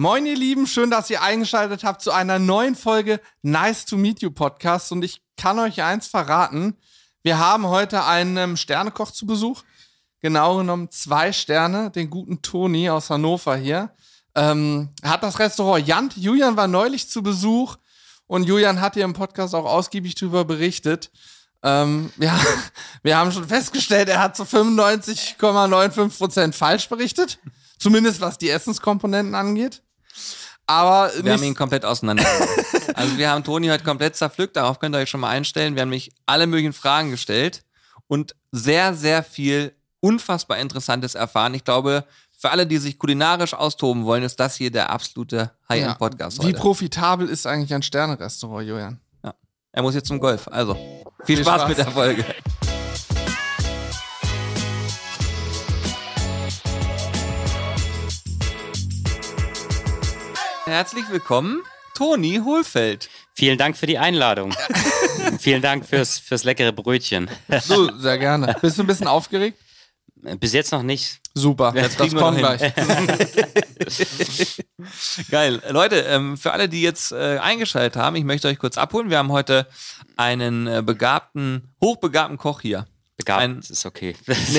Moin, ihr Lieben, schön, dass ihr eingeschaltet habt zu einer neuen Folge Nice to Meet You Podcast. Und ich kann euch eins verraten: Wir haben heute einen ähm, Sternekoch zu Besuch. Genau genommen zwei Sterne, den guten Toni aus Hannover hier. Ähm, hat das Restaurant Jant. Julian war neulich zu Besuch und Julian hat hier im Podcast auch ausgiebig darüber berichtet. Ähm, ja, wir haben schon festgestellt, er hat zu 95,95 Prozent falsch berichtet. Zumindest was die Essenskomponenten angeht. Aber wir haben ihn komplett auseinander. also wir haben Toni heute komplett zerpflückt, darauf könnt ihr euch schon mal einstellen. Wir haben mich alle möglichen Fragen gestellt und sehr, sehr viel unfassbar Interessantes erfahren. Ich glaube, für alle, die sich kulinarisch austoben wollen, ist das hier der absolute High-End-Podcast. Ja. Wie profitabel ist eigentlich ein Sterne-Restaurant, Julian? Ja. Er muss jetzt zum Golf. Also, viel, viel Spaß, Spaß mit der Folge. Herzlich willkommen, Toni Hohlfeld. Vielen Dank für die Einladung. Vielen Dank fürs, fürs leckere Brötchen. so, sehr gerne. Bist du ein bisschen aufgeregt? Bis jetzt noch nicht. Super, jetzt das kommt gleich. Geil. Leute, ähm, für alle, die jetzt äh, eingeschaltet haben, ich möchte euch kurz abholen. Wir haben heute einen äh, begabten, hochbegabten Koch hier. Begabt Ein, ist okay.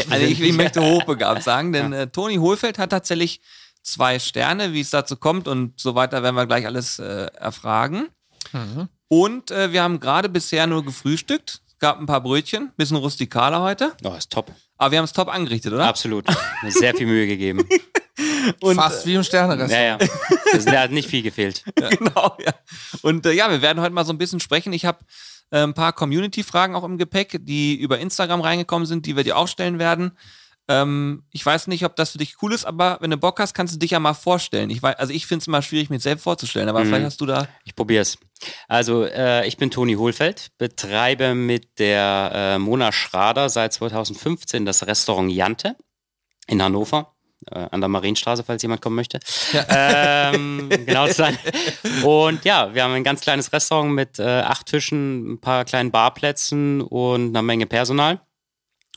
Also ich, ich, möchte hochbegabt sagen, denn äh, Toni Hohlfeld hat tatsächlich zwei Sterne. Wie es dazu kommt und so weiter, werden wir gleich alles äh, erfragen. Mhm. Und äh, wir haben gerade bisher nur gefrühstückt. Es gab ein paar Brötchen, bisschen rustikaler heute. Oh, ist top. Aber wir haben es top angerichtet, oder? Absolut. Sehr viel Mühe gegeben. Und, Fast wie im Sternerestaurant. Ja, ja. Es hat nicht viel gefehlt. Ja. Genau, ja. Und äh, ja, wir werden heute mal so ein bisschen sprechen. Ich habe äh, ein paar Community-Fragen auch im Gepäck, die über Instagram reingekommen sind, die wir dir auch stellen werden. Ähm, ich weiß nicht, ob das für dich cool ist, aber wenn du Bock hast, kannst du dich ja mal vorstellen. Ich weiß, also ich finde es immer schwierig, mir selbst vorzustellen, aber mhm. vielleicht hast du da. Ich probiere es. Also äh, ich bin Toni Hohlfeld, betreibe mit der äh, Mona Schrader seit 2015 das Restaurant Jante in Hannover. Äh, an der Marienstraße, falls jemand kommen möchte. Ja. Ähm, genau zu sein. Und ja, wir haben ein ganz kleines Restaurant mit äh, acht Tischen, ein paar kleinen Barplätzen und einer Menge Personal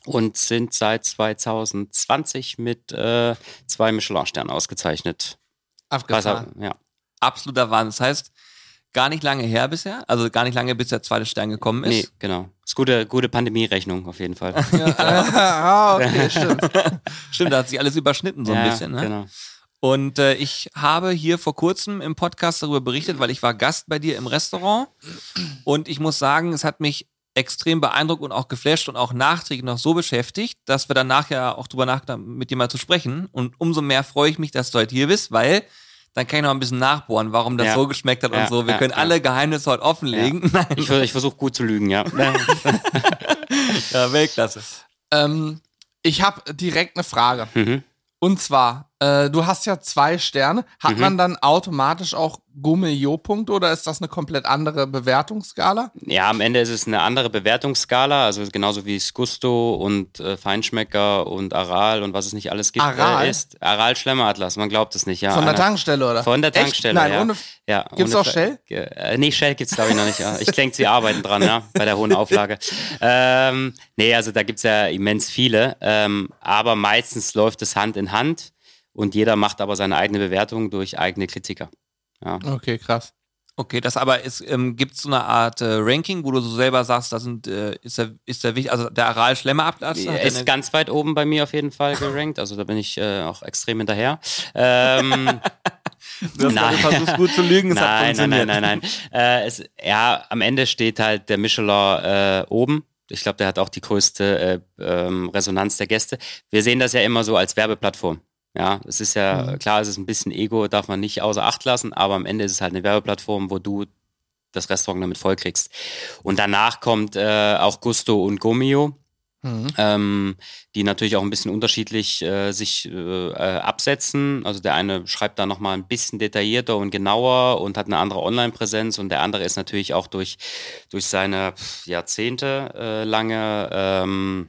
und sind seit 2020 mit äh, zwei Michelin-Sternen ausgezeichnet. Abgefahren. ja. Absoluter Wahnsinn. Das heißt, gar nicht lange her bisher, also gar nicht lange, bis der zweite Stern gekommen ist. Nee, genau. Das ist gute, gute Pandemie-Rechnung auf jeden Fall. Ja, ah, okay, stimmt. stimmt, da hat sich alles überschnitten so ein ja, bisschen. Ne? Genau. Und äh, ich habe hier vor kurzem im Podcast darüber berichtet, weil ich war Gast bei dir im Restaurant und ich muss sagen, es hat mich extrem beeindruckt und auch geflasht und auch nachträglich noch so beschäftigt, dass wir dann nachher auch drüber nachdenken, mit dir mal zu sprechen. Und umso mehr freue ich mich, dass du heute hier bist, weil dann kann ich noch ein bisschen nachbohren, warum das ja. so geschmeckt hat ja, und so. Wir ja, können alle Geheimnisse heute offenlegen. Ich, ich versuche gut zu lügen, ja. ja, Weltklasse. Ähm, ich habe direkt eine Frage. Mhm. Und zwar, äh, du hast ja zwei Sterne. Hat mhm. man dann automatisch auch Gummio-Punkte oder ist das eine komplett andere Bewertungsskala? Ja, am Ende ist es eine andere Bewertungsskala, also genauso wie es Gusto und äh, Feinschmecker und Aral und was es nicht alles gibt. Aral? Äh, ist. Aral Schlemmeratlas, man glaubt es nicht, ja. Von der Tankstelle, oder? Von der Tankstelle, Echt? Nein, ja. Ohne, ja gibt's auch Shell? Äh, nee, Shell gibt's glaube ich noch nicht. Ja. Ich denke, sie arbeiten dran, ja, bei der hohen Auflage. Ähm, nee, also da gibt's ja immens viele, ähm, aber meistens läuft es Hand in Hand und jeder macht aber seine eigene Bewertung durch eigene Kritiker. Ja. Okay, krass. Okay, das aber ist, ähm, gibt es so eine Art äh, Ranking, wo du so selber sagst, das sind, äh, ist der, ist der wichtig, also der aral schlemmerablass Er ist ganz weit oben bei mir auf jeden Fall gerankt, also da bin ich äh, auch extrem hinterher. Ähm, du, hast nein. versuchst gut zu lügen, es nein, hat funktioniert. Nein, nein, nein, nein. Äh, es, ja, am Ende steht halt der Michelin äh, oben. Ich glaube, der hat auch die größte äh, ähm, Resonanz der Gäste. Wir sehen das ja immer so als Werbeplattform. Ja, es ist ja mhm. klar, es ist ein bisschen Ego, darf man nicht außer Acht lassen, aber am Ende ist es halt eine Werbeplattform, wo du das Restaurant damit vollkriegst. Und danach kommt äh, auch Gusto und Gomio, mhm. ähm, die natürlich auch ein bisschen unterschiedlich äh, sich äh, äh absetzen. Also der eine schreibt da nochmal ein bisschen detaillierter und genauer und hat eine andere Online-Präsenz und der andere ist natürlich auch durch, durch seine Jahrzehnte äh, lange ähm,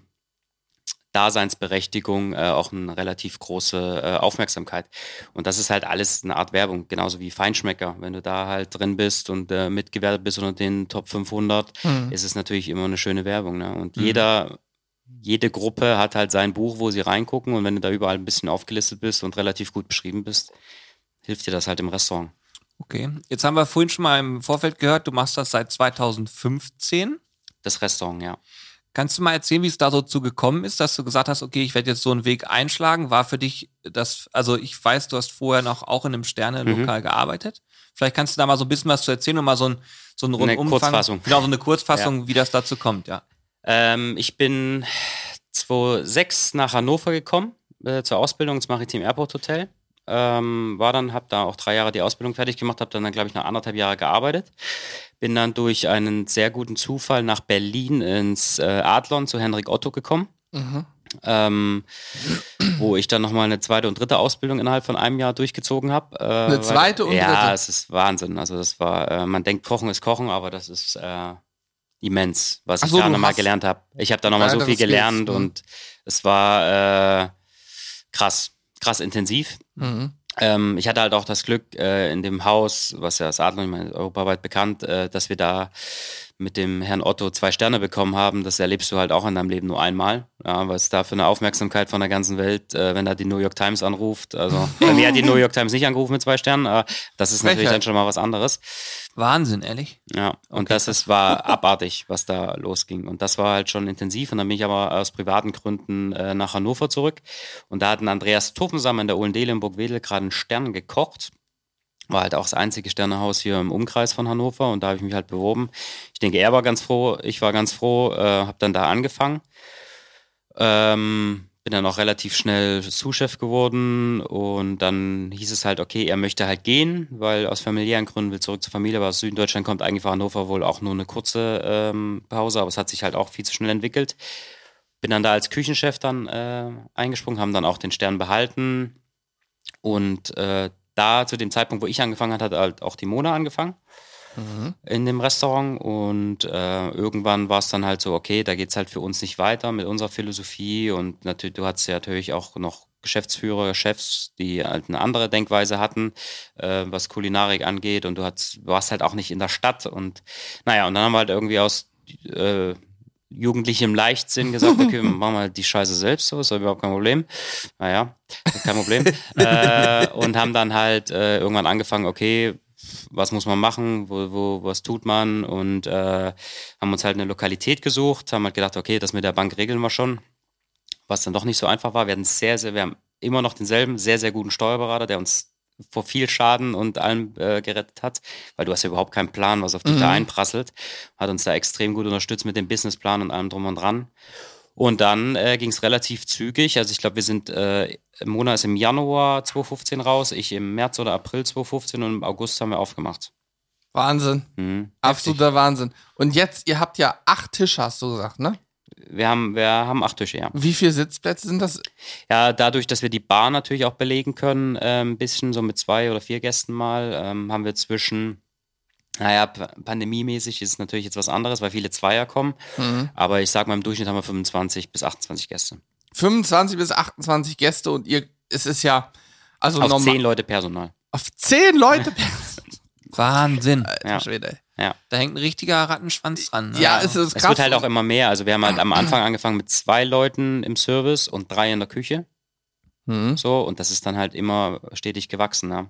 Daseinsberechtigung äh, auch eine relativ große äh, Aufmerksamkeit. Und das ist halt alles eine Art Werbung, genauso wie Feinschmecker. Wenn du da halt drin bist und äh, mitgewertet bist unter den Top 500, mhm. ist es natürlich immer eine schöne Werbung. Ne? Und mhm. jeder, jede Gruppe hat halt sein Buch, wo sie reingucken und wenn du da überall ein bisschen aufgelistet bist und relativ gut beschrieben bist, hilft dir das halt im Restaurant. Okay. Jetzt haben wir vorhin schon mal im Vorfeld gehört, du machst das seit 2015. Das Restaurant, ja. Kannst du mal erzählen, wie es da so zu gekommen ist, dass du gesagt hast, okay, ich werde jetzt so einen Weg einschlagen? War für dich das, also ich weiß, du hast vorher noch auch in einem Sterne-Lokal mhm. gearbeitet. Vielleicht kannst du da mal so ein bisschen was zu erzählen und mal so ein, so ein Rundumfang. Eine Kurzfassung. Genau, so eine Kurzfassung, ja. wie das dazu kommt, ja. Ähm, ich bin 2006 nach Hannover gekommen, äh, zur Ausbildung ins Maritim Airport Hotel. Ähm, war dann, habe da auch drei Jahre die Ausbildung fertig gemacht, habe dann, dann glaube ich, noch anderthalb Jahre gearbeitet. Bin dann durch einen sehr guten Zufall nach Berlin ins äh, Adlon zu Henrik Otto gekommen. Mhm. Ähm, wo ich dann nochmal eine zweite und dritte Ausbildung innerhalb von einem Jahr durchgezogen habe. Äh, eine zweite weil, und dritte? Ja, es ist Wahnsinn. Also das war, äh, man denkt, Kochen ist Kochen, aber das ist äh, immens, was so, ich da nochmal gelernt habe. Ich habe da nochmal so viel gelernt mhm. und es war äh, krass, krass intensiv. Mhm. Ähm, ich hatte halt auch das Glück äh, in dem Haus, was ja das Adler, ich meine, europaweit bekannt, äh, dass wir da mit dem Herrn Otto zwei Sterne bekommen haben. Das erlebst du halt auch in deinem Leben nur einmal. Ja, was da für eine Aufmerksamkeit von der ganzen Welt, äh, wenn da die New York Times anruft. Also, bei mir hat die New York Times nicht angerufen mit zwei Sternen, aber das ist natürlich dann schon mal was anderes. Wahnsinn, ehrlich? Ja, und okay, das ist, war abartig, was da losging. Und das war halt schon intensiv. Und dann bin ich aber aus privaten Gründen äh, nach Hannover zurück. Und da hatten Andreas Tuffensam in der Ohlendele in Burgwedel gerade einen Stern gekocht. War halt auch das einzige Sternehaus hier im Umkreis von Hannover und da habe ich mich halt beworben. Ich denke, er war ganz froh, ich war ganz froh, äh, habe dann da angefangen. Ähm, bin dann auch relativ schnell Sous-Chef geworden und dann hieß es halt, okay, er möchte halt gehen, weil aus familiären Gründen will zurück zur Familie, aber aus Süddeutschland kommt eigentlich von Hannover wohl auch nur eine kurze ähm, Pause, aber es hat sich halt auch viel zu schnell entwickelt. Bin dann da als Küchenchef dann äh, eingesprungen, haben dann auch den Stern behalten und äh, da zu dem Zeitpunkt, wo ich angefangen hatte, hat halt auch die Mona angefangen mhm. in dem Restaurant. Und äh, irgendwann war es dann halt so, okay, da geht es halt für uns nicht weiter mit unserer Philosophie. Und natürlich, du hattest ja natürlich auch noch Geschäftsführer, Chefs, die halt eine andere Denkweise hatten, äh, was Kulinarik angeht. Und du hast, warst halt auch nicht in der Stadt. Und naja, und dann haben wir halt irgendwie aus äh, jugendlichem Leichtsinn gesagt, okay, wir machen mal die Scheiße selbst, so ist überhaupt kein Problem. Naja, kein Problem. äh, und haben dann halt äh, irgendwann angefangen, okay, was muss man machen, wo, wo, was tut man und äh, haben uns halt eine Lokalität gesucht, haben halt gedacht, okay, das mit der Bank regeln wir schon, was dann doch nicht so einfach war. Wir hatten sehr, sehr, wir haben immer noch denselben, sehr, sehr guten Steuerberater, der uns vor viel Schaden und allem äh, gerettet hat, weil du hast ja überhaupt keinen Plan, was auf dich mhm. da einprasselt. Hat uns da extrem gut unterstützt mit dem Businessplan und allem drum und dran. Und dann äh, ging es relativ zügig. Also ich glaube, wir sind, äh, Mona ist im Januar 2015 raus, ich im März oder April 2015 und im August haben wir aufgemacht. Wahnsinn. Mhm. Absoluter Wahnsinn. Und jetzt, ihr habt ja acht Tische, hast du gesagt, ne? Wir haben, wir haben acht Tische, ja. Wie viele Sitzplätze sind das? Ja, dadurch, dass wir die Bar natürlich auch belegen können, äh, ein bisschen so mit zwei oder vier Gästen mal, ähm, haben wir zwischen, naja, pandemiemäßig ist es natürlich jetzt was anderes, weil viele Zweier kommen. Mhm. Aber ich sag mal, im Durchschnitt haben wir 25 bis 28 Gäste. 25 bis 28 Gäste und ihr, es ist ja, also Auf normal. zehn Leute Personal. Auf zehn Leute Personal? Wahnsinn. Alter ja. Schwede. Ja. Da hängt ein richtiger Rattenschwanz dran. Ne? Ja, es ist krass. Es wird halt auch immer mehr. Also wir haben halt am Anfang angefangen mit zwei Leuten im Service und drei in der Küche. Mhm. So, und das ist dann halt immer stetig gewachsen. Wahnsinn.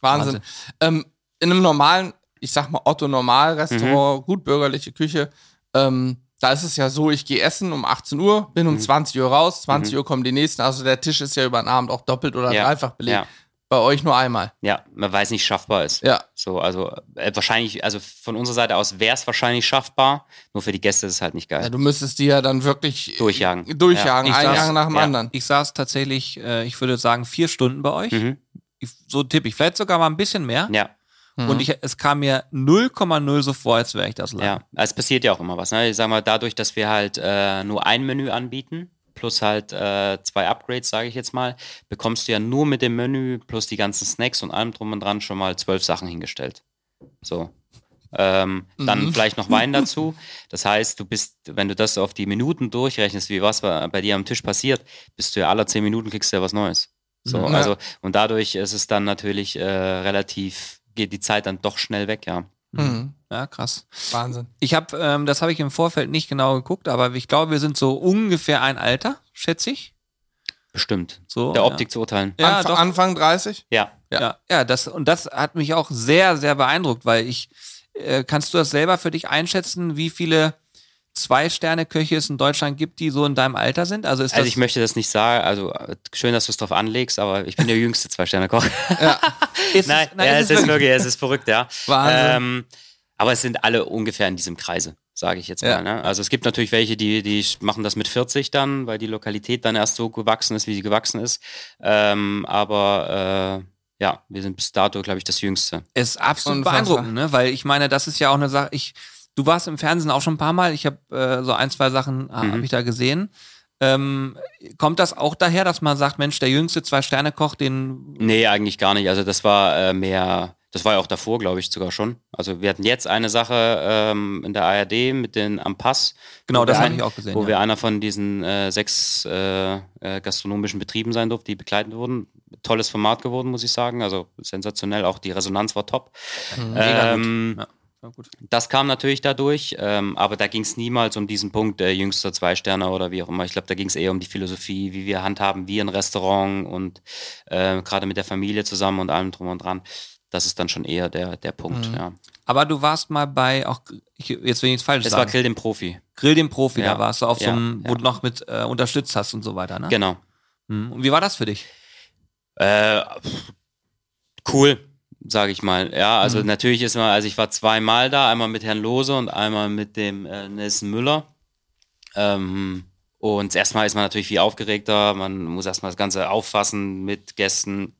Wahnsinn. Ähm, in einem normalen, ich sag mal Otto-Normal-Restaurant, mhm. gut bürgerliche Küche, ähm, da ist es ja so, ich gehe essen um 18 Uhr, bin um mhm. 20 Uhr raus, 20 mhm. Uhr kommen die nächsten. Also der Tisch ist ja über den Abend auch doppelt oder ja. dreifach belegt. Ja. Bei euch nur einmal. Ja, weil es nicht schaffbar ist. Ja. So, also äh, wahrscheinlich, also von unserer Seite aus wäre es wahrscheinlich schaffbar, nur für die Gäste ist es halt nicht geil. Ja, du müsstest die ja dann wirklich durchjagen. Durchjagen, ja. ein saß, Jahr nach dem ja. anderen. Ich saß tatsächlich, äh, ich würde sagen, vier Stunden bei euch. Mhm. Ich, so tippe ich, vielleicht sogar mal ein bisschen mehr. Ja. Mhm. Und ich, es kam mir 0,0 so vor, als wäre ich das lang. Ja, es passiert ja auch immer was. Ne? Ich sag mal, dadurch, dass wir halt äh, nur ein Menü anbieten, plus halt äh, zwei Upgrades, sage ich jetzt mal, bekommst du ja nur mit dem Menü plus die ganzen Snacks und allem drum und dran schon mal zwölf Sachen hingestellt. So. Ähm, mhm. Dann vielleicht noch Wein dazu. Das heißt, du bist, wenn du das auf die Minuten durchrechnest, wie was bei, bei dir am Tisch passiert, bist du ja alle zehn Minuten kriegst du ja was Neues. So, ja. also, und dadurch ist es dann natürlich äh, relativ, geht die Zeit dann doch schnell weg, ja. Mhm. Ja, krass. Wahnsinn. Ich habe, ähm, das habe ich im Vorfeld nicht genau geguckt, aber ich glaube, wir sind so ungefähr ein Alter, schätze ich. Bestimmt. So, der Optik ja. zu urteilen. Ja, Anf doch. Anfang 30? Ja. Ja, ja, ja das, und das hat mich auch sehr, sehr beeindruckt, weil ich, äh, kannst du das selber für dich einschätzen, wie viele Zwei-Sterne-Köche es in Deutschland gibt, die so in deinem Alter sind? Also, ist also ich möchte das nicht sagen, also schön, dass du es drauf anlegst, aber ich bin der jüngste Zwei-Sterne-Koch. Ja. nein, nein, ja, es ist wirklich, es ist verrückt, ja. Wahnsinn. Ähm, aber es sind alle ungefähr in diesem Kreise, sage ich jetzt mal. Ja. Ne? Also es gibt natürlich welche, die, die machen das mit 40 dann, weil die Lokalität dann erst so gewachsen ist, wie sie gewachsen ist. Ähm, aber äh, ja, wir sind bis dato, glaube ich, das Jüngste. Ist absolut beeindruckend, ne? weil ich meine, das ist ja auch eine Sache, ich Du warst im Fernsehen auch schon ein paar Mal. Ich habe äh, so ein, zwei Sachen äh, mhm. habe ich da gesehen. Ähm, kommt das auch daher, dass man sagt, Mensch, der jüngste Zwei-Sterne-Koch, den. Nee, eigentlich gar nicht. Also das war äh, mehr, das war ja auch davor, glaube ich, sogar schon. Also wir hatten jetzt eine Sache ähm, in der ARD mit den am Pass. Genau, das habe ich auch gesehen. Wo ja. wir einer von diesen äh, sechs äh, äh, gastronomischen Betrieben sein durften, die begleitet wurden. Tolles Format geworden, muss ich sagen. Also sensationell, auch die Resonanz war top. Mhm. Ähm, ja. Ja, das kam natürlich dadurch, ähm, aber da ging es niemals um diesen Punkt, der jüngster Zwei-Sterne oder wie auch immer. Ich glaube, da ging es eher um die Philosophie, wie wir handhaben, wie ein Restaurant und äh, gerade mit der Familie zusammen und allem drum und dran. Das ist dann schon eher der, der Punkt, mhm. ja. Aber du warst mal bei, auch, jetzt will ich jetzt falsch es sagen. Es war Grill dem Profi. Grill dem Profi, ja. da warst du auf ja, so einem, wo ja. du noch mit äh, unterstützt hast und so weiter, ne? Genau. Mhm. Und wie war das für dich? Äh, cool sage ich mal. Ja, also mhm. natürlich ist man, also ich war zweimal da, einmal mit Herrn Lose und einmal mit dem äh, Nelson Müller. Ähm, und erstmal ist man natürlich viel aufgeregter, man muss erstmal das Ganze auffassen mit Gästen,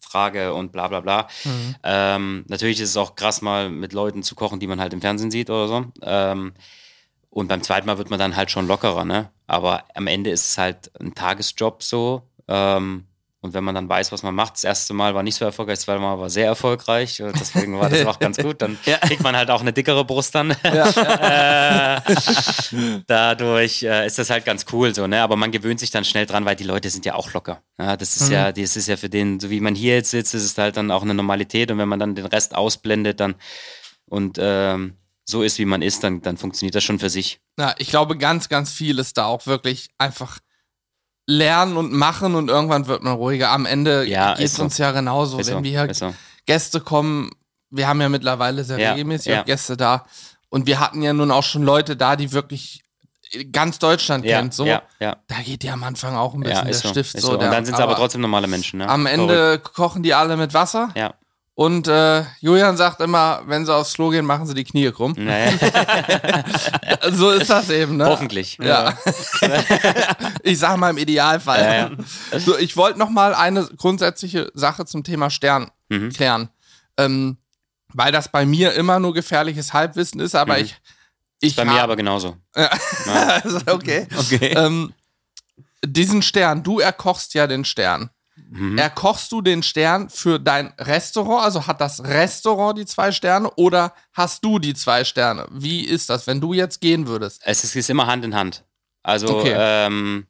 Frage und bla bla bla. Mhm. Ähm, natürlich ist es auch krass, mal mit Leuten zu kochen, die man halt im Fernsehen sieht oder so. Ähm, und beim zweiten Mal wird man dann halt schon lockerer, ne? Aber am Ende ist es halt ein Tagesjob so. Ähm, und wenn man dann weiß, was man macht, das erste Mal war nicht so erfolgreich, das zweite Mal war sehr erfolgreich. Deswegen war das auch ganz gut. Dann ja. kriegt man halt auch eine dickere Brust dann. Ja. äh, dadurch äh, ist das halt ganz cool so, ne? Aber man gewöhnt sich dann schnell dran, weil die Leute sind ja auch locker. Ja, das ist mhm. ja, das ist ja für den, so wie man hier jetzt sitzt, ist es halt dann auch eine Normalität. Und wenn man dann den Rest ausblendet, dann und ähm, so ist, wie man ist, dann, dann funktioniert das schon für sich. Ja, ich glaube, ganz, ganz viel ist da auch wirklich einfach lernen und machen und irgendwann wird man ruhiger. Am Ende ja, geht es so. uns ja genauso. Ist Wenn so. wir so. Gäste kommen, wir haben ja mittlerweile sehr ja, regelmäßig ja. Gäste da und wir hatten ja nun auch schon Leute da, die wirklich ganz Deutschland ja, kennt. So, ja, ja. da geht ja am Anfang auch ein bisschen der Stift so. so. Und dann sind es aber, aber, trotzdem normale Menschen. Ne? Am Ende Verrückt. kochen die alle mit Wasser. Ja. Und äh, Julian sagt immer, wenn sie aufs Klo gehen, machen sie die Knie krumm. Nee. so ist das eben, ne? Hoffentlich. Ja. ich sag mal im Idealfall. Ja, ja. So, ich wollte noch mal eine grundsätzliche Sache zum Thema Stern mhm. klären. Ähm, weil das bei mir immer nur gefährliches Halbwissen ist, aber mhm. ich. ich bei mir aber genauso. Ja. okay. okay. Ähm, diesen Stern, du erkochst ja den Stern. Mhm. Erkochst du den Stern für dein Restaurant? Also hat das Restaurant die zwei Sterne oder hast du die zwei Sterne? Wie ist das, wenn du jetzt gehen würdest? Es ist, ist immer Hand in Hand. Also okay. ähm,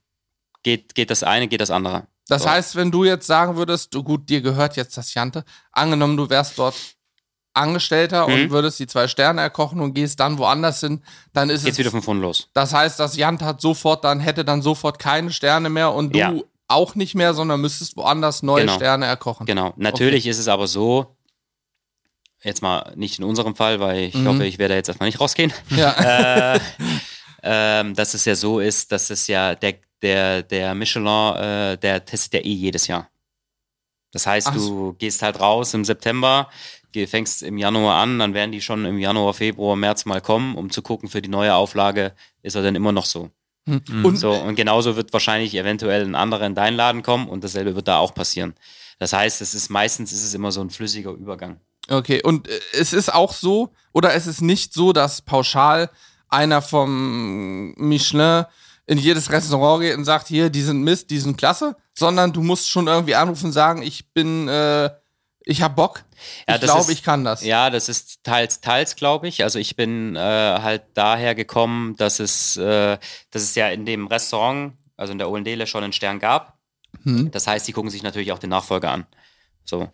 geht, geht das eine, geht das andere. Das so. heißt, wenn du jetzt sagen würdest, du, gut, dir gehört jetzt das Jante, angenommen, du wärst dort Angestellter mhm. und würdest die zwei Sterne erkochen und gehst dann woanders hin, dann ist Geht's es. wieder von vorn los. Das heißt, das Jant hat sofort dann, hätte dann sofort keine Sterne mehr und du ja auch nicht mehr, sondern müsstest woanders neue genau. Sterne erkochen. Genau. Natürlich okay. ist es aber so, jetzt mal nicht in unserem Fall, weil ich mhm. hoffe, ich werde jetzt erstmal nicht rausgehen. Ja. äh, ähm, dass es ja so ist, dass es ja der, der, der Michelin, äh, der testet ja eh jedes Jahr. Das heißt, Ach. du gehst halt raus im September, fängst im Januar an, dann werden die schon im Januar, Februar, März mal kommen, um zu gucken, für die neue Auflage ist er dann immer noch so. Mhm. Und, so, und genauso wird wahrscheinlich eventuell ein anderer in deinen Laden kommen und dasselbe wird da auch passieren. Das heißt, es ist meistens ist es immer so ein flüssiger Übergang. Okay, und äh, es ist auch so, oder es ist nicht so, dass pauschal einer vom Michelin in jedes Restaurant geht und sagt, hier, die sind Mist, die sind klasse, sondern du musst schon irgendwie anrufen und sagen, ich bin äh, ich habe Bock. Ja, ich glaube, ich kann das. Ja, das ist teils, teils, glaube ich. Also ich bin äh, halt daher gekommen, dass es, äh, dass es ja in dem Restaurant, also in der Olendele, schon einen Stern gab. Hm. Das heißt, die gucken sich natürlich auch den Nachfolger an. So.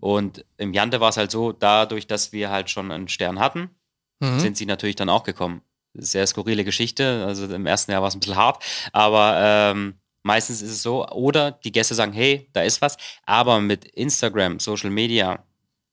Und im Jante war es halt so, dadurch, dass wir halt schon einen Stern hatten, mhm. sind sie natürlich dann auch gekommen. Sehr skurrile Geschichte. Also im ersten Jahr war es ein bisschen hart, aber ähm, Meistens ist es so. Oder die Gäste sagen, hey, da ist was. Aber mit Instagram, Social Media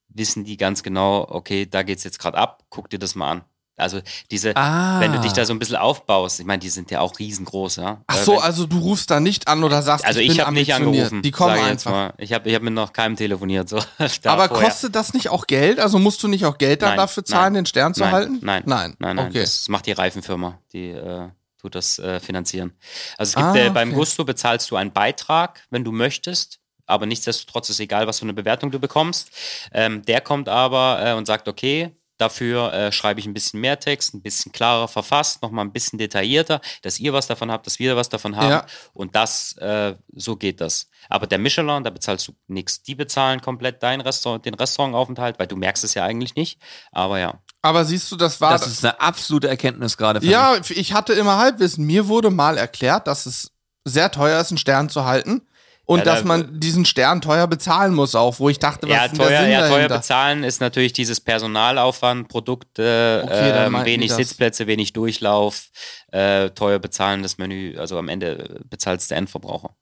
wissen die ganz genau, okay, da geht es jetzt gerade ab, guck dir das mal an. Also diese, ah. wenn du dich da so ein bisschen aufbaust, ich meine, die sind ja auch riesengroß, ja. Ach so, wenn, also du rufst da nicht an oder sagst, also ich, ich habe nicht angerufen. Die kommen einfach. Ich habe ich hab mit noch keinem telefoniert. So, Aber vorher. kostet das nicht auch Geld? Also musst du nicht auch Geld nein, dafür zahlen, nein, den Stern zu nein, halten? Nein, nein, nein, nein. Okay. Das macht die Reifenfirma, die äh, tut das äh, finanzieren. Also es gibt ah, äh, beim Gusto bezahlst du einen Beitrag, wenn du möchtest aber nichtsdestotrotz ist egal, was für eine Bewertung du bekommst. Ähm, der kommt aber äh, und sagt, okay, Dafür äh, schreibe ich ein bisschen mehr Text, ein bisschen klarer verfasst, nochmal ein bisschen detaillierter, dass ihr was davon habt, dass wir was davon haben. Ja. Und das, äh, so geht das. Aber der Michelin, da bezahlst du nichts. Die bezahlen komplett dein Restaurant, den Restaurantaufenthalt, weil du merkst es ja eigentlich nicht. Aber ja. Aber siehst du, das war. Das ist eine absolute Erkenntnis gerade. Ja, mich. ich hatte immer Halbwissen. Mir wurde mal erklärt, dass es sehr teuer ist, einen Stern zu halten und ja, dass da, man diesen Stern teuer bezahlen muss auch, wo ich dachte, was ja, ist teuer, der Sinn ja, teuer bezahlen ist natürlich dieses Personalaufwand, Produkte, okay, äh, wenig Sitzplätze, wenig Durchlauf, äh, teuer bezahlen das Menü, also am Ende bezahlt es der Endverbraucher.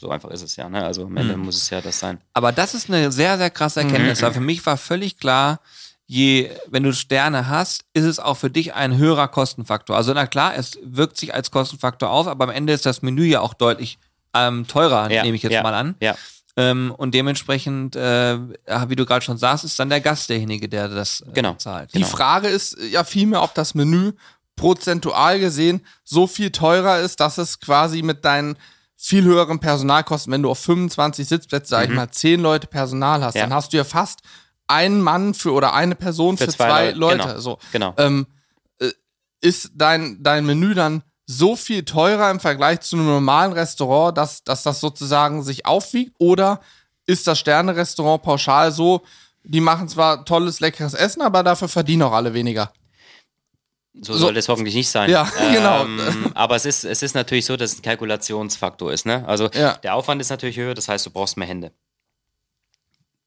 So einfach ist es ja, ne? Also am Ende mhm. muss es ja das sein. Aber das ist eine sehr, sehr krasse Erkenntnis, mhm. weil für mich war völlig klar, je, wenn du Sterne hast, ist es auch für dich ein höherer Kostenfaktor. Also na klar, es wirkt sich als Kostenfaktor auf, aber am Ende ist das Menü ja auch deutlich ähm, teurer, ja, nehme ich jetzt ja, mal an. Ja. Ähm, und dementsprechend, äh, wie du gerade schon sagst, ist dann der Gast derjenige, der das äh, genau. zahlt. Die genau. Frage ist ja vielmehr, ob das Menü prozentual gesehen so viel teurer ist, dass es quasi mit deinen viel höheren Personalkosten, wenn du auf 25 Sitzplätze, sag mhm. ich mal, 10 Leute Personal hast, ja. dann hast du ja fast einen Mann für oder eine Person für, für zwei, zwei, Leute. Genau. So. genau. Ähm, äh, ist dein, dein Menü dann so viel teurer im Vergleich zu einem normalen Restaurant, dass, dass das sozusagen sich aufwiegt? Oder ist das Sterne-Restaurant pauschal so, die machen zwar tolles, leckeres Essen, aber dafür verdienen auch alle weniger? So, so soll es hoffentlich nicht sein. Ja, genau. Ähm, aber es ist, es ist natürlich so, dass es ein Kalkulationsfaktor ist. Ne? Also ja. der Aufwand ist natürlich höher, das heißt, du brauchst mehr Hände.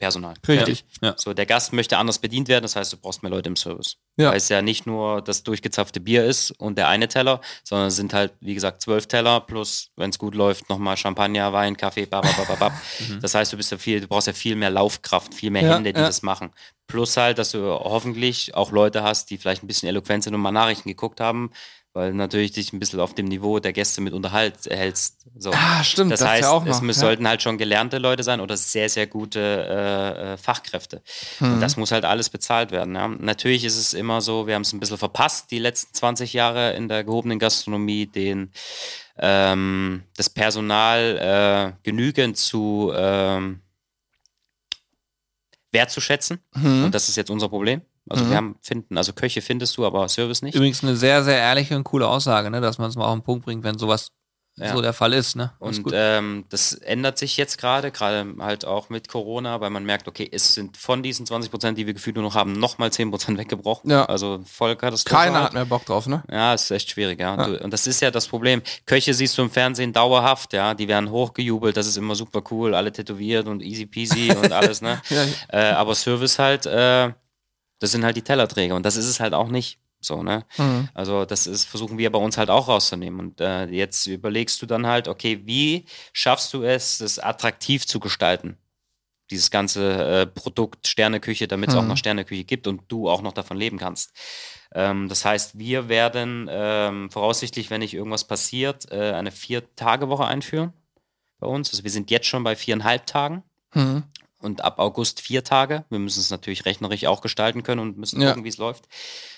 Personal. Richtig. Ja. So, der Gast möchte anders bedient werden, das heißt, du brauchst mehr Leute im Service. Ja. Weil es ja nicht nur das durchgezapfte Bier ist und der eine Teller, sondern es sind halt, wie gesagt, zwölf Teller plus, wenn es gut läuft, nochmal Champagner, Wein, Kaffee, babababab. mhm. Das heißt, du bist ja viel, du brauchst ja viel mehr Laufkraft, viel mehr ja, Hände, die ja. das machen. Plus halt, dass du hoffentlich auch Leute hast, die vielleicht ein bisschen eloquent sind und mal Nachrichten geguckt haben, weil natürlich dich ein bisschen auf dem Niveau der Gäste mit unterhalt hältst. So. Ah, stimmt. Das, das heißt, ja auch noch, es ja. sollten halt schon gelernte Leute sein oder sehr, sehr gute äh, äh, Fachkräfte. Mhm. Und das muss halt alles bezahlt werden. Ja. Natürlich ist es immer so, wir haben es ein bisschen verpasst, die letzten 20 Jahre in der gehobenen Gastronomie, den ähm, das Personal äh, genügend zu ähm, wertzuschätzen. Mhm. Und das ist jetzt unser Problem. Also mhm. wir haben finden, also Köche findest du, aber Service nicht. Übrigens eine sehr, sehr ehrliche und coole Aussage, ne? dass man es mal auf den Punkt bringt, wenn sowas ja. so der Fall ist. Ne? Und ähm, das ändert sich jetzt gerade, gerade halt auch mit Corona, weil man merkt, okay, es sind von diesen 20 Prozent, die wir gefühlt nur noch haben, nochmal 10 Prozent weggebrochen. Ja. Also voll Katastrophe. Keiner hat mehr Bock drauf, ne? Ja, ist echt schwierig, ja. ja. Und das ist ja das Problem. Köche siehst du im Fernsehen dauerhaft, ja. Die werden hochgejubelt, das ist immer super cool, alle tätowiert und easy peasy und alles, ne? ja. äh, aber Service halt, äh, das sind halt die Tellerträger und das ist es halt auch nicht. So, ne? Mhm. Also das ist, versuchen wir bei uns halt auch rauszunehmen. Und äh, jetzt überlegst du dann halt, okay, wie schaffst du es, das attraktiv zu gestalten? Dieses ganze äh, Produkt Sterneküche, damit es mhm. auch noch Sterneküche gibt und du auch noch davon leben kannst. Ähm, das heißt, wir werden ähm, voraussichtlich, wenn nicht irgendwas passiert, äh, eine Vier-Tage-Woche einführen bei uns. Also wir sind jetzt schon bei viereinhalb Tagen. Mhm. Und ab August vier Tage. Wir müssen es natürlich rechnerisch auch gestalten können und müssen ja. gucken, wie es läuft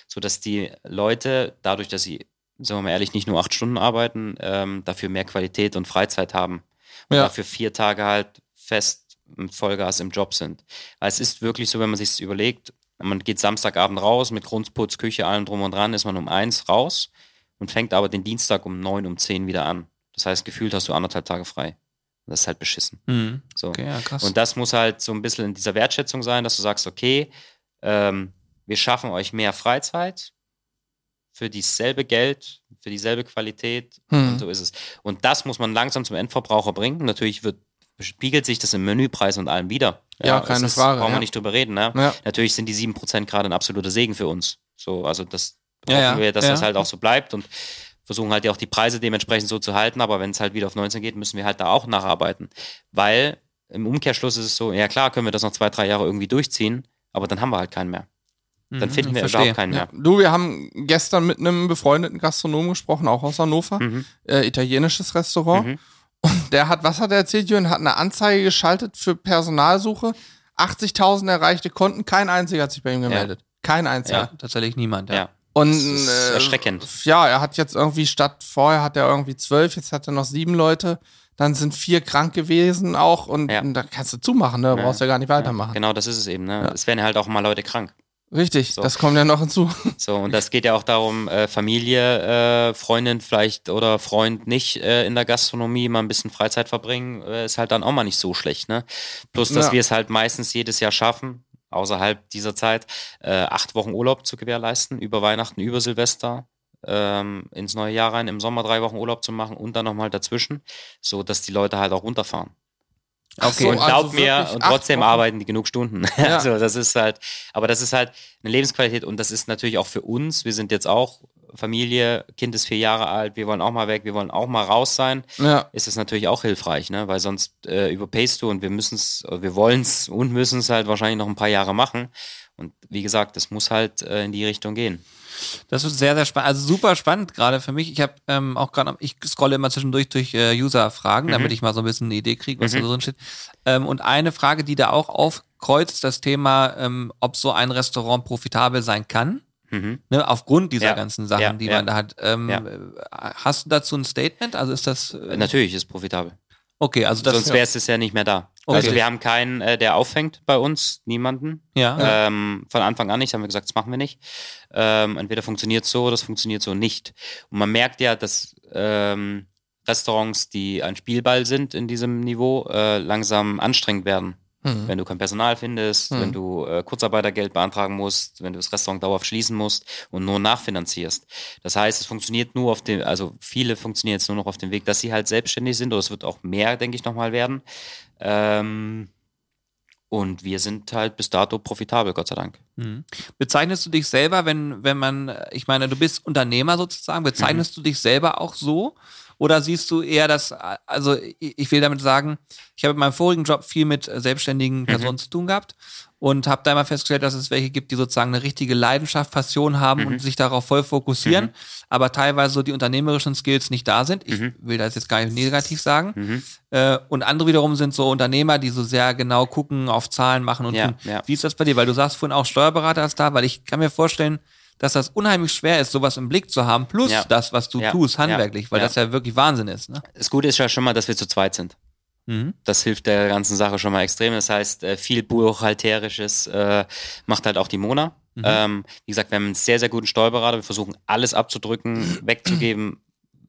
sodass die Leute, dadurch, dass sie, sagen wir mal ehrlich, nicht nur acht Stunden arbeiten, ähm, dafür mehr Qualität und Freizeit haben und ja. dafür vier Tage halt fest mit Vollgas im Job sind. Weil es ist wirklich so, wenn man sich das überlegt, man geht Samstagabend raus mit Grundputz, Küche, allem drum und dran, ist man um eins raus und fängt aber den Dienstag um neun, um zehn wieder an. Das heißt, gefühlt hast du anderthalb Tage frei. Das ist halt beschissen. Mhm. So. Okay, ja, krass. Und das muss halt so ein bisschen in dieser Wertschätzung sein, dass du sagst, okay, ähm, wir schaffen euch mehr Freizeit für dieselbe Geld, für dieselbe Qualität hm. und so ist es. Und das muss man langsam zum Endverbraucher bringen. Natürlich wird, spiegelt sich das im Menüpreis und allem wieder. Ja, ja keine ist, Frage. Brauchen ja. wir nicht drüber reden. Ne? Ja. Natürlich sind die 7% gerade ein absoluter Segen für uns. So, also das hoffen wir, dass das halt auch so bleibt und versuchen halt ja auch die Preise dementsprechend so zu halten, aber wenn es halt wieder auf 19 geht, müssen wir halt da auch nacharbeiten. Weil im Umkehrschluss ist es so, ja klar, können wir das noch zwei, drei Jahre irgendwie durchziehen, aber dann haben wir halt keinen mehr. Dann mhm, finden wir verstehe. überhaupt keinen mehr. Ja. Du, wir haben gestern mit einem befreundeten Gastronomen gesprochen, auch aus Hannover, mhm. äh, italienisches Restaurant. Mhm. Und der hat, was hat er erzählt, Jürgen, hat eine Anzeige geschaltet für Personalsuche. 80.000 erreichte Konten, kein einziger hat sich bei ihm gemeldet. Ja. Kein einziger. Ja, tatsächlich niemand, ja. Ja. Und das ist äh, erschreckend. Ja, er hat jetzt irgendwie statt vorher hat er irgendwie zwölf, jetzt hat er noch sieben Leute. Dann sind vier krank gewesen auch und, ja. und da kannst du zumachen, ne? brauchst ja gar nicht weitermachen. Genau, das ist es eben. Ne? Es werden halt auch mal Leute krank. Richtig, so. das kommt ja noch hinzu. So, und das geht ja auch darum, äh, Familie, äh, Freundin vielleicht oder Freund nicht äh, in der Gastronomie mal ein bisschen Freizeit verbringen, äh, ist halt dann auch mal nicht so schlecht, ne? Plus, dass ja. wir es halt meistens jedes Jahr schaffen, außerhalb dieser Zeit, äh, acht Wochen Urlaub zu gewährleisten, über Weihnachten, über Silvester, ähm, ins neue Jahr rein, im Sommer drei Wochen Urlaub zu machen und dann nochmal dazwischen, so dass die Leute halt auch runterfahren. Okay. So, und glaub also mir, und trotzdem arbeiten die genug Stunden. Ja. also das ist halt, aber das ist halt eine Lebensqualität und das ist natürlich auch für uns. Wir sind jetzt auch Familie, Kind ist vier Jahre alt, wir wollen auch mal weg, wir wollen auch mal raus sein. Ja. Ist es natürlich auch hilfreich, ne? Weil sonst äh, überpayst du und wir müssen es, wir wollen es und müssen es halt wahrscheinlich noch ein paar Jahre machen. Und wie gesagt, es muss halt äh, in die Richtung gehen. Das ist sehr, sehr spannend. Also super spannend gerade für mich. Ich habe ähm, auch gerade, ich scrolle immer zwischendurch durch äh, User-Fragen, mhm. damit ich mal so ein bisschen eine Idee kriege, was mhm. da drin steht. Ähm, und eine Frage, die da auch aufkreuzt, das Thema, ähm, ob so ein Restaurant profitabel sein kann. Mhm. Ne, aufgrund dieser ja. ganzen Sachen, ja, die ja. man da hat. Ähm, hast du dazu ein Statement? Also ist das. Äh, Natürlich ist profitabel. Okay, also das. Sonst wäre es ja nicht mehr da. Okay. Also wir haben keinen, äh, der auffängt bei uns, niemanden. Ja. Ähm, von Anfang an nicht, haben wir gesagt, das machen wir nicht. Ähm, entweder funktioniert so oder es funktioniert so nicht. Und man merkt ja, dass ähm, Restaurants, die ein Spielball sind in diesem Niveau, äh, langsam anstrengend werden. Mhm. Wenn du kein Personal findest, mhm. wenn du äh, Kurzarbeitergeld beantragen musst, wenn du das Restaurant dauerhaft schließen musst und nur nachfinanzierst. Das heißt, es funktioniert nur auf dem, also viele funktionieren jetzt nur noch auf dem Weg, dass sie halt selbstständig sind oder es wird auch mehr, denke ich, nochmal werden. Ähm, und wir sind halt bis dato profitabel, Gott sei Dank. Mhm. Bezeichnest du dich selber, wenn, wenn man, ich meine, du bist Unternehmer sozusagen, bezeichnest mhm. du dich selber auch so? Oder siehst du eher das, also ich will damit sagen, ich habe in meinem vorigen Job viel mit selbstständigen mhm. Personen mhm. zu tun gehabt und habe da immer festgestellt, dass es welche gibt, die sozusagen eine richtige Leidenschaft, Passion haben mhm. und sich darauf voll fokussieren, mhm. aber teilweise so die unternehmerischen Skills nicht da sind. Ich mhm. will das jetzt gar nicht negativ sagen. Mhm. Äh, und andere wiederum sind so Unternehmer, die so sehr genau gucken, auf Zahlen machen und ja, tun. Ja. Wie ist das bei dir? Weil du sagst vorhin auch Steuerberater ist da, weil ich kann mir vorstellen, dass das unheimlich schwer ist, sowas im Blick zu haben, plus ja. das, was du ja. tust, handwerklich, weil das ja wirklich Wahnsinn ist. Ne? Das Gute ist ja schon mal, dass wir zu zweit sind. Mhm. Das hilft der ganzen Sache schon mal extrem. Das heißt, äh, viel Buchhalterisches äh, macht halt auch die Mona. Mhm. Ähm, wie gesagt, wir haben einen sehr, sehr guten Steuerberater. Wir versuchen alles abzudrücken, wegzugeben,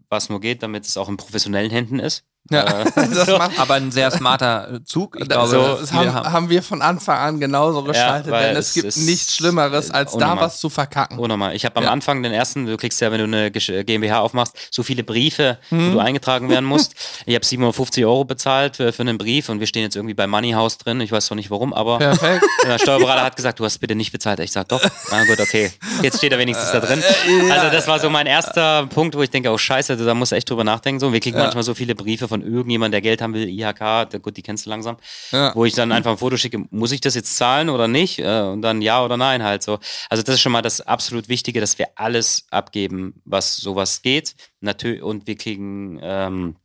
was nur geht, damit es auch in professionellen Händen ist. Ja, äh, so. aber ein sehr smarter Zug. Ich glaube, so, das haben, haben, wir von Anfang an genauso gestaltet, ja, denn es, es gibt nichts Schlimmeres, als da was zu verkacken. Oh nochmal. Ich habe am ja. Anfang den ersten, du kriegst ja, wenn du eine GmbH aufmachst, so viele Briefe, hm. wo du eingetragen werden musst. ich habe 750 Euro bezahlt für, für, einen Brief und wir stehen jetzt irgendwie bei Moneyhouse drin. Ich weiß zwar nicht warum, aber Perfekt. der Steuerberater hat gesagt, du hast bitte nicht bezahlt. Ich sage doch. Na gut, okay. Jetzt steht er wenigstens da drin. Also das war so mein erster Punkt, wo ich denke, oh scheiße, da musst du echt drüber nachdenken. So, wir kriegen manchmal so viele Briefe von von irgendjemand, der Geld haben will, IHK, gut, die kennst du langsam, ja. wo ich dann einfach ein Foto schicke, muss ich das jetzt zahlen oder nicht? Äh, und dann ja oder nein halt so. Also das ist schon mal das absolut Wichtige, dass wir alles abgeben, was sowas geht. Natürlich, und wir kriegen, ähm,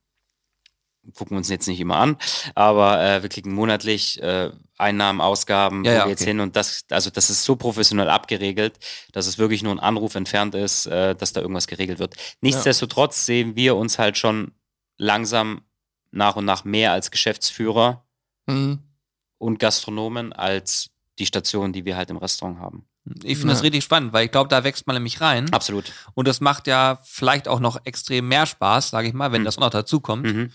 gucken uns jetzt nicht immer an, aber äh, wir kriegen monatlich äh, Einnahmen, Ausgaben, ja, wo ja, wir jetzt hin und das, also das ist so professionell abgeregelt, dass es wirklich nur ein Anruf entfernt ist, äh, dass da irgendwas geregelt wird. Nichtsdestotrotz ja. sehen wir uns halt schon langsam nach und nach mehr als Geschäftsführer mhm. und Gastronomen als die Station, die wir halt im Restaurant haben. Ich finde ja. das richtig spannend, weil ich glaube, da wächst man nämlich rein. Absolut. Und das macht ja vielleicht auch noch extrem mehr Spaß, sage ich mal, wenn mhm. das noch dazu kommt. Mhm.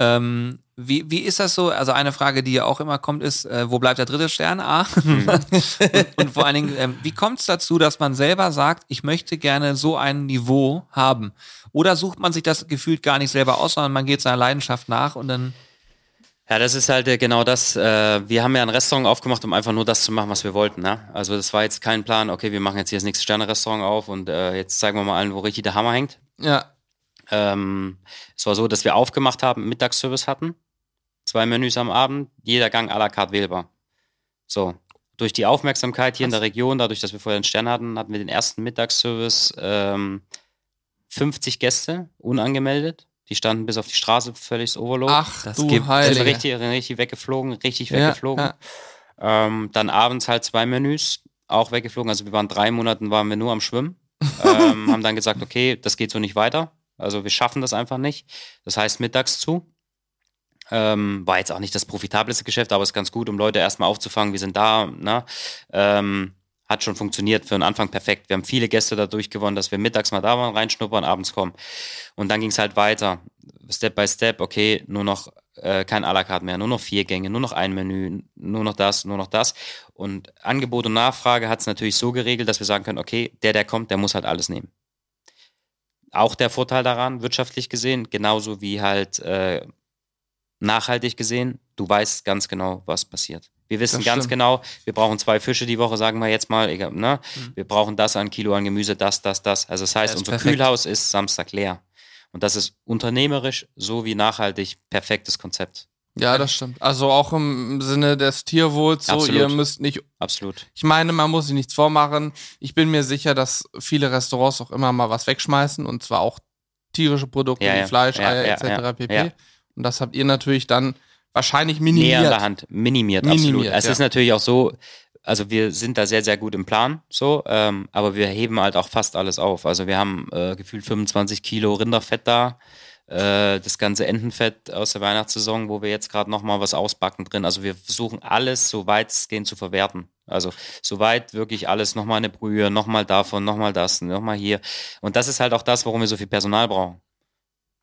Ähm, wie, wie ist das so? Also eine Frage, die ja auch immer kommt, ist, äh, wo bleibt der dritte Stern? A. Mhm. und, und, vor allen Dingen, ähm, wie kommt es dazu, dass man selber sagt, ich möchte gerne so ein Niveau haben? Oder sucht man sich das gefühlt gar nicht selber aus, sondern man geht seiner Leidenschaft nach und dann ja, das ist halt äh, genau das. Äh, wir haben ja ein Restaurant aufgemacht, um einfach nur das zu machen, was wir wollten. Ne? Also das war jetzt kein Plan, okay, wir machen jetzt hier das nächste Sterne-Restaurant auf und äh, jetzt zeigen wir mal allen, wo richtig der Hammer hängt. Ja. Ähm, es war so, dass wir aufgemacht haben, Mittagsservice hatten, zwei Menüs am Abend, jeder Gang à la carte wählbar. So, durch die Aufmerksamkeit hier Was? in der Region, dadurch, dass wir vorher einen Stern hatten, hatten wir den ersten Mittagsservice ähm, 50 Gäste unangemeldet. Die standen bis auf die Straße völlig overload. Ach, das du gibt, Heilige. Das richtig, richtig weggeflogen, richtig ja, weggeflogen. Ja. Ähm, dann abends halt zwei Menüs, auch weggeflogen. Also wir waren drei Monaten waren wir nur am Schwimmen. ähm, haben dann gesagt, okay, das geht so nicht weiter. Also wir schaffen das einfach nicht. Das heißt mittags zu. Ähm, war jetzt auch nicht das profitabelste Geschäft, aber ist ganz gut, um Leute erstmal aufzufangen. Wir sind da. Ne? Ähm, hat schon funktioniert für den Anfang perfekt. Wir haben viele Gäste dadurch gewonnen, dass wir mittags mal da waren, reinschnuppern, abends kommen. Und dann ging es halt weiter. Step by Step, okay, nur noch äh, kein à la carte mehr, nur noch vier Gänge, nur noch ein Menü, nur noch das, nur noch das. Und Angebot und Nachfrage hat es natürlich so geregelt, dass wir sagen können, okay, der, der kommt, der muss halt alles nehmen. Auch der Vorteil daran, wirtschaftlich gesehen, genauso wie halt äh, nachhaltig gesehen, du weißt ganz genau, was passiert. Wir wissen das ganz stimmt. genau, wir brauchen zwei Fische die Woche, sagen wir jetzt mal. Egal, ne? Mhm. Wir brauchen das an Kilo an Gemüse, das, das, das. Also das heißt, das unser perfekt. Kühlhaus ist Samstag leer. Und das ist unternehmerisch sowie nachhaltig perfektes Konzept. Ja, das stimmt. Also auch im Sinne des Tierwohls, so Absolut. ihr müsst nicht. Absolut. Ich meine, man muss sich nichts vormachen. Ich bin mir sicher, dass viele Restaurants auch immer mal was wegschmeißen und zwar auch tierische Produkte ja, wie ja. Fleisch, ja, Eier etc. pp. Und das habt ihr natürlich dann wahrscheinlich minimiert. Näher an der Hand, minimiert, minimiert absolut. Es ist natürlich auch so, also wir sind da sehr, sehr gut im Plan, so, ähm, aber wir heben halt auch fast alles auf. Also wir haben äh, gefühlt 25 Kilo Rinderfett da, äh, das ganze Entenfett aus der Weihnachtssaison, wo wir jetzt gerade nochmal was ausbacken drin. Also wir versuchen alles so weit es geht zu verwerten. Also soweit wirklich alles nochmal eine Brühe, nochmal davon, nochmal das, nochmal hier. Und das ist halt auch das, warum wir so viel Personal brauchen.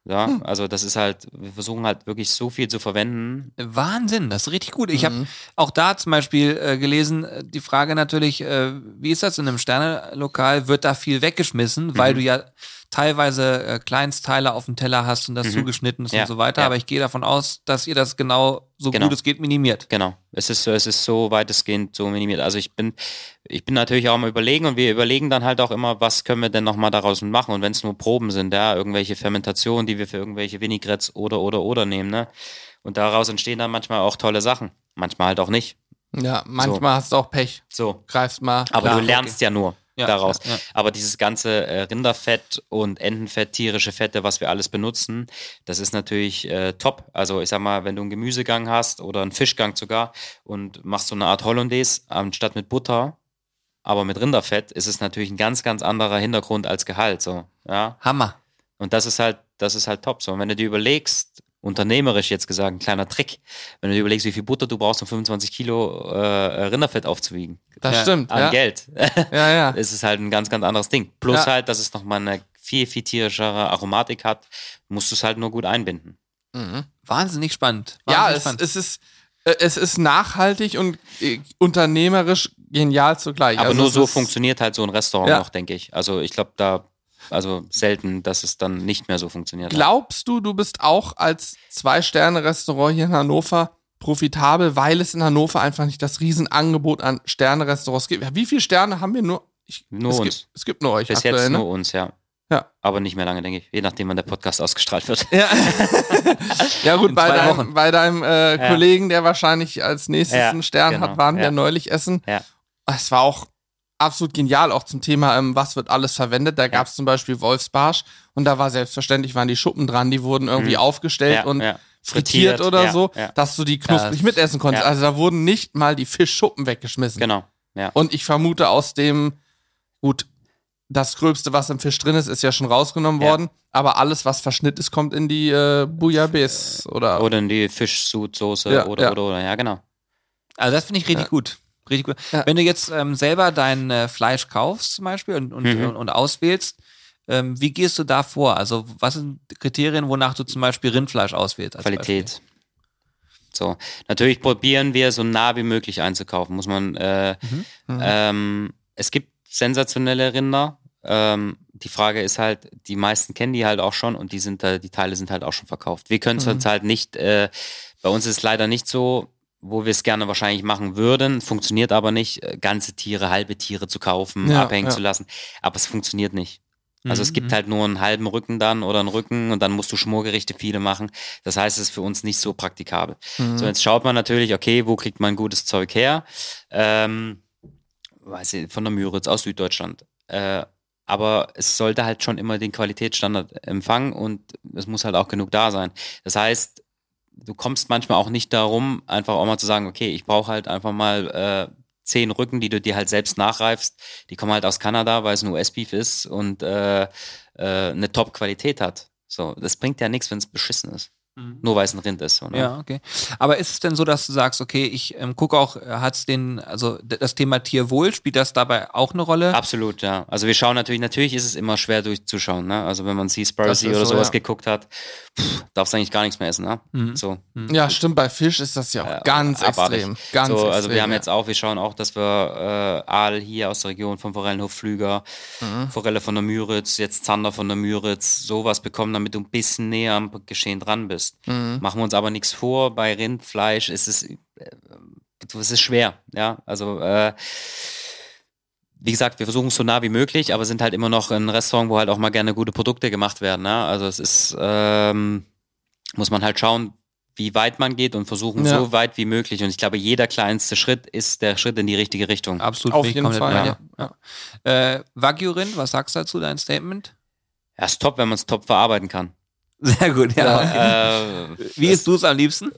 Ja, hm. also das ist halt, wir versuchen halt wirklich so viel zu verwenden. Wahnsinn, das ist richtig gut. Ich mhm. habe auch da zum Beispiel äh, gelesen, äh, die Frage natürlich, äh, wie ist das in einem Sternelokal? Wird da viel weggeschmissen, mhm. weil du ja teilweise äh, Kleinstteile auf dem Teller hast und das mhm. zugeschnitten ist ja, und so weiter. Ja. Aber ich gehe davon aus, dass ihr das genau so genau. gut es geht minimiert. Genau. Es ist, es ist so weitestgehend so minimiert. Also ich bin, ich bin natürlich auch mal überlegen und wir überlegen dann halt auch immer, was können wir denn nochmal daraus machen. Und wenn es nur Proben sind, ja, irgendwelche Fermentationen, die wir für irgendwelche Vinaigrettes oder oder oder nehmen, ne? Und daraus entstehen dann manchmal auch tolle Sachen. Manchmal halt auch nicht. Ja, manchmal so. hast du auch Pech. So. Greifst mal. Aber klar, du lernst okay. ja nur ja, daraus. Ja, ja. Aber dieses ganze äh, Rinderfett und Entenfett, tierische Fette, was wir alles benutzen, das ist natürlich äh, top. Also ich sag mal, wenn du einen Gemüsegang hast oder einen Fischgang sogar und machst so eine Art Hollandaise anstatt mit Butter, aber mit Rinderfett, ist es natürlich ein ganz, ganz anderer Hintergrund als Gehalt. So, ja. Hammer. Und das ist halt, das ist halt top. So, und wenn du dir überlegst, unternehmerisch jetzt gesagt, ein kleiner Trick. Wenn du dir überlegst, wie viel Butter du brauchst, um 25 Kilo äh, Rinderfett aufzuwiegen. Das ja, stimmt. An ja. Geld. Ja, ja. Es ist halt ein ganz, ganz anderes Ding. Plus ja. halt, dass es nochmal eine viel, viel tierischere Aromatik hat, musst du es halt nur gut einbinden. Mhm. Wahnsinnig spannend. Wahnsinnig ja, es, spannend. es ist es ist nachhaltig und äh, unternehmerisch genial zugleich. Aber also nur so funktioniert halt so ein Restaurant ja. noch, denke ich. Also ich glaube, da also selten, dass es dann nicht mehr so funktioniert. Glaubst du, du bist auch als Zwei-Sterne-Restaurant hier in Hannover profitabel, weil es in Hannover einfach nicht das Riesenangebot an Sterne-Restaurants gibt? Wie viele Sterne haben wir nur? Ich, nur es uns. Gibt, es gibt nur euch. Bis aktuell, jetzt ne? nur uns, ja. Ja. Aber nicht mehr lange, denke ich. Je nachdem, wann der Podcast ausgestrahlt wird. Ja, ja gut, bei deinem, bei deinem, äh, ja. Kollegen, der wahrscheinlich als nächstes ja, einen Stern genau. hat, waren wir neulich essen. Ja. Es war auch absolut genial, auch zum Thema, ähm, was wird alles verwendet. Da gab es zum Beispiel Wolfsbarsch und da war selbstverständlich, waren die Schuppen dran, die wurden irgendwie mhm. aufgestellt ja, und ja. frittiert, frittiert oder so, dass du die knusprig mitessen konntest. Also da wurden nicht mal die Fischschuppen weggeschmissen. Genau. Ja. Und ich vermute aus dem, gut, das Gröbste, was im Fisch drin ist, ist ja schon rausgenommen worden. Aber alles, was verschnitt ist, kommt in die äh, Bouillabaisse oder. Oder in die Fischsud-Soße oder, oder, oder, ja, genau. Also das finde ich richtig gut. Richtig gut. Ja. Wenn du jetzt ähm, selber dein äh, Fleisch kaufst zum Beispiel und, und, mhm. und, und auswählst, ähm, wie gehst du da vor? Also was sind Kriterien, wonach du zum Beispiel Rindfleisch auswählst? Qualität. Beispiel? So, natürlich probieren wir so nah wie möglich einzukaufen. Muss man. Äh, mhm. Mhm. Ähm, es gibt sensationelle Rinder. Ähm, die Frage ist halt, die meisten kennen die halt auch schon und die sind da, die Teile sind halt auch schon verkauft. Wir können es mhm. halt nicht. Äh, bei uns ist es leider nicht so wo wir es gerne wahrscheinlich machen würden, funktioniert aber nicht, äh, ganze Tiere, halbe Tiere zu kaufen, ja, abhängen ja. zu lassen. Aber es funktioniert nicht. Also mhm. es gibt mhm. halt nur einen halben Rücken dann oder einen Rücken und dann musst du Schmorgerichte viele machen. Das heißt, es ist für uns nicht so praktikabel. Mhm. So, jetzt schaut man natürlich, okay, wo kriegt man gutes Zeug her? Ähm, weiß ich, von der Müritz aus Süddeutschland. Äh, aber es sollte halt schon immer den Qualitätsstandard empfangen und es muss halt auch genug da sein. Das heißt, du kommst manchmal auch nicht darum, einfach auch mal zu sagen, okay, ich brauche halt einfach mal äh, zehn Rücken, die du dir halt selbst nachreifst. Die kommen halt aus Kanada, weil es ein US-Beef ist und äh, äh, eine Top-Qualität hat. So, das bringt ja nichts, wenn es beschissen ist. Mhm. Nur weil es ein Rind ist. So, ne? Ja, okay. Aber ist es denn so, dass du sagst, okay, ich ähm, gucke auch, äh, hat es den, also das Thema Tierwohl, spielt das dabei auch eine Rolle? Absolut, ja. Also wir schauen natürlich, natürlich ist es immer schwer durchzuschauen. Ne? Also wenn man Seaspiracy oder so, sowas ja. geguckt hat, darfst du eigentlich gar nichts mehr essen. Ne? Mhm. So. Mhm. Ja, stimmt, bei Fisch ist das ja auch äh, ganz abartig. extrem. Ganz so, extrem, also wir haben jetzt auch, wir schauen auch, dass wir äh, Aal hier aus der Region vom Forellenhof Flüger, mhm. Forelle von der Müritz, jetzt Zander von der Müritz, sowas bekommen, damit du ein bisschen näher am Geschehen dran bist. Mhm. Machen wir uns aber nichts vor, bei Rindfleisch ist es, äh, es ist schwer, ja, also äh, wie gesagt, wir versuchen es so nah wie möglich, aber sind halt immer noch ein Restaurant, wo halt auch mal gerne gute Produkte gemacht werden. Ne? Also es ist, ähm, muss man halt schauen, wie weit man geht und versuchen ja. so weit wie möglich. Und ich glaube, jeder kleinste Schritt ist der Schritt in die richtige Richtung. Absolut. Auf jeden Fall. Ja. Ja. Äh, Wagyu-Rind, was sagst du dazu, dein Statement? Ja, ist top, wenn man es top verarbeiten kann. Sehr gut, ja. ja äh, wie isst du es am liebsten?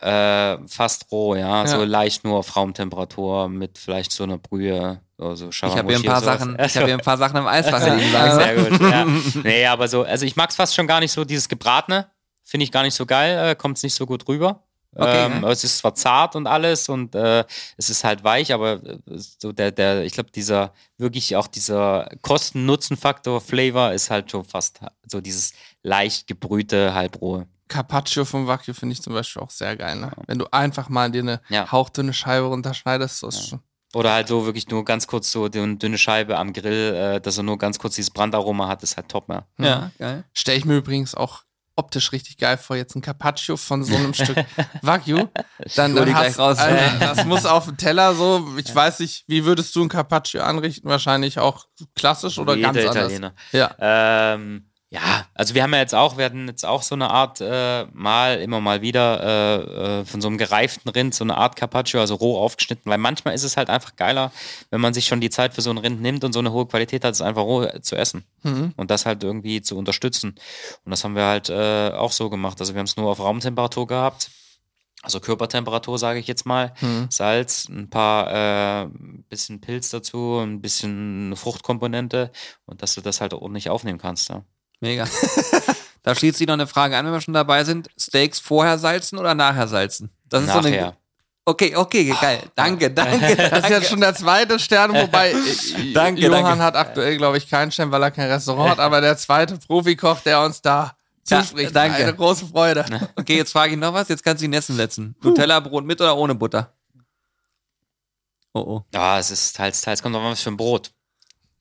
Äh, fast roh, ja? ja. So leicht nur auf Raumtemperatur mit vielleicht so einer Brühe. Also ich habe hier ein paar Sachen, ich habe hier ein paar Sachen im Eiswasser liegen lassen. Sehr gut. Ja. Nee, aber so, also ich mag es fast schon gar nicht so, dieses Gebratene. Finde ich gar nicht so geil, äh, kommt es nicht so gut rüber. Okay, ähm, es ist zwar zart und alles und äh, es ist halt weich, aber äh, so der, der, ich glaube, dieser wirklich auch dieser Kosten-Nutzen-Faktor Flavor ist halt schon fast so dieses leicht gebrühte, halbrohe. Carpaccio vom Wagyu finde ich zum Beispiel auch sehr geil. Ne? Wenn du einfach mal dir eine ja. hauchdünne Scheibe runterschneidest, das ist schon. Oder halt so wirklich nur ganz kurz so eine dünne Scheibe am Grill, äh, dass er nur ganz kurz dieses Brandaroma hat, ist halt top, ne? Ja, geil. Stelle ich mir übrigens auch optisch richtig geil vor, jetzt ein Carpaccio von so einem Stück Wagyu. Dann, dann hast, raus. Also, das muss auf dem Teller so, ich weiß nicht, wie würdest du ein Carpaccio anrichten? Wahrscheinlich auch klassisch oder ganz anders? Italiener. Ja. Ähm, ja, also wir haben ja jetzt auch, wir hatten jetzt auch so eine Art äh, mal, immer mal wieder äh, äh, von so einem gereiften Rind, so eine Art Carpaccio, also roh aufgeschnitten, weil manchmal ist es halt einfach geiler, wenn man sich schon die Zeit für so ein Rind nimmt und so eine hohe Qualität hat, es einfach roh zu essen mhm. und das halt irgendwie zu unterstützen. Und das haben wir halt äh, auch so gemacht. Also wir haben es nur auf Raumtemperatur gehabt. Also Körpertemperatur, sage ich jetzt mal. Mhm. Salz, ein paar äh, bisschen Pilz dazu, ein bisschen Fruchtkomponente und dass du das halt ordentlich aufnehmen kannst. Ja. Mega. da schließt sich noch eine Frage an, wenn wir schon dabei sind. Steaks vorher salzen oder nachher salzen? Das ist nachher. so eine. Okay, okay, geil. Danke, danke. Das ist jetzt schon der zweite Stern, wobei äh, danke, Johann danke. hat aktuell, glaube ich, keinen Stern, weil er kein Restaurant hat, aber der zweite Profikoch, der uns da zuspricht. Ja, danke. Eine große Freude. Okay, jetzt frage ich noch was. Jetzt kannst du ihn essen setzen. Nutella-Brot mit oder ohne Butter? Oh, oh. Ja, es ist teils, teils. Kommt noch was für ein Brot.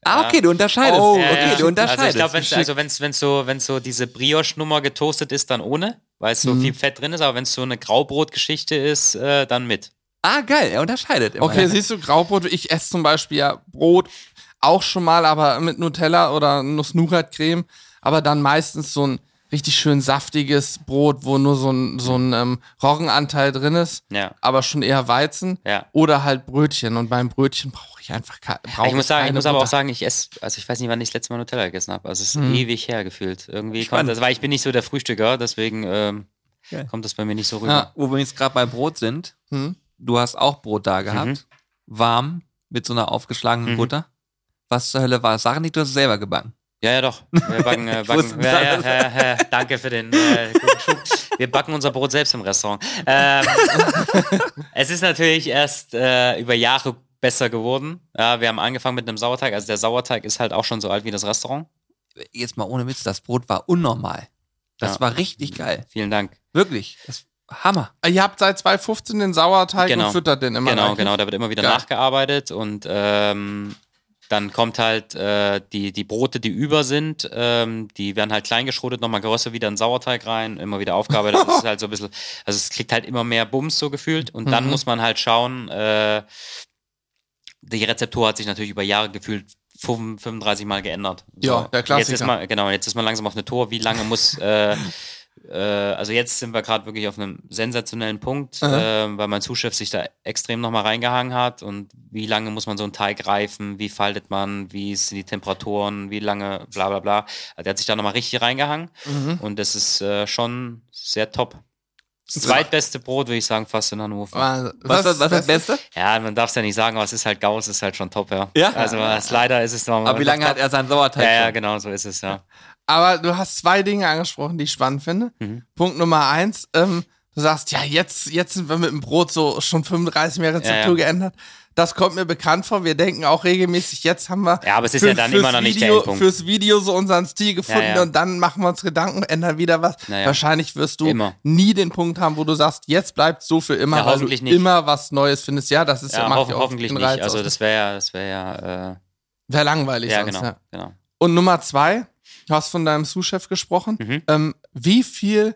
Ah, okay, du unterscheidest. Oh, okay, ja. du unterscheidest. Also ich glaube, wenn also wenn's, wenn's so, wenn so diese Brioche-Nummer getoastet ist, dann ohne, weil es so mhm. viel Fett drin ist, aber wenn es so eine Graubrot-Geschichte ist, äh, dann mit. Ah, geil, er unterscheidet immer. Okay, siehst du, Graubrot, ich esse zum Beispiel ja Brot auch schon mal, aber mit Nutella oder Nuss-Nougat-Creme, aber dann meistens so ein richtig schön saftiges Brot, wo nur so ein, so ein ähm, Roggenanteil drin ist, ja. aber schon eher Weizen. Ja. Oder halt Brötchen. Und beim Brötchen brauche ich einfach brauch Ich muss sagen, ich muss aber auch sagen, ich esse, also ich weiß nicht, wann ich das letzte Mal Nutella gegessen habe. Also es ist hm. ewig her gefühlt. Irgendwie kommt das, weil ich bin nicht so der Frühstücker, deswegen ähm, ja. kommt das bei mir nicht so rüber. Ja, wo wir jetzt gerade bei Brot sind, hm? du hast auch Brot da gehabt. Mhm. Warm, mit so einer aufgeschlagenen mhm. Butter. Was zur Hölle war? Sachen, die du hast selber gebacken. Ja, ja, doch. Wir backen, äh, backen ja, ja, ja, ja, danke für den äh, guten Schub. Wir backen unser Brot selbst im Restaurant. Ähm, es ist natürlich erst äh, über Jahre besser geworden. Ja, wir haben angefangen mit einem Sauerteig. Also der Sauerteig ist halt auch schon so alt wie das Restaurant. Jetzt mal ohne Witz, das Brot war unnormal. Das ja. war richtig geil. Vielen Dank. Wirklich. Das Hammer. Ihr habt seit 2015 den Sauerteig genau. und füttert den immer. Genau, genau. Da wird immer wieder Geil. nachgearbeitet und ähm, dann kommt halt äh, die, die Brote, die über sind, ähm, die werden halt kleingeschrotet, nochmal geröstet, wieder in Sauerteig rein, immer wieder aufgearbeitet. Das ist halt so ein bisschen, also es kriegt halt immer mehr Bums so gefühlt. Und dann mhm. muss man halt schauen, äh, die Rezeptur hat sich natürlich über Jahre gefühlt 35 Mal geändert. So. Ja, der Klassiker. Jetzt ist man, genau, jetzt ist man langsam auf eine Tour. Wie lange muss, äh, äh, also jetzt sind wir gerade wirklich auf einem sensationellen Punkt, äh, weil mein Zuschef sich da extrem nochmal reingehangen hat. Und wie lange muss man so einen Teig reifen? Wie faltet man? Wie sind die Temperaturen? Wie lange? Bla bla bla. Also der hat sich da nochmal richtig reingehangen. Mhm. Und das ist äh, schon sehr top. Das zweitbeste Brot, würde ich sagen, fast in Hannover. Was, was, was, was ist das Beste? Ja, man darf es ja nicht sagen, aber es ist halt Gauss, ist halt schon top, ja. Ja? Also es, leider ist es noch. Aber wie lange hat er seinen Sauerteig? Ja, ja, genau, so ist es, ja. Aber du hast zwei Dinge angesprochen, die ich spannend finde. Mhm. Punkt Nummer eins, ähm, du sagst, ja, jetzt, jetzt sind wir mit dem Brot so schon 35 mehr Rezeptur ja, ja. geändert. Das kommt mir bekannt vor. Wir denken auch regelmäßig, jetzt haben wir. Ja, aber es ist für, ja dann immer noch nicht Video, der Endpunkt. Fürs Video so unseren Stil gefunden ja, ja. und dann machen wir uns Gedanken, ändern wieder was. Ja. Wahrscheinlich wirst du immer. nie den Punkt haben, wo du sagst, jetzt bleibt so für immer, ja, weil du nicht. immer was Neues findest. Ja, das ist ja, ja hoff, hoffentlich nicht. Also das wäre ja, das wäre ja. Äh wäre langweilig. Ja, sonst, genau, genau. Und Nummer zwei, du hast von deinem Sous-Chef gesprochen. Mhm. Ähm, wie viel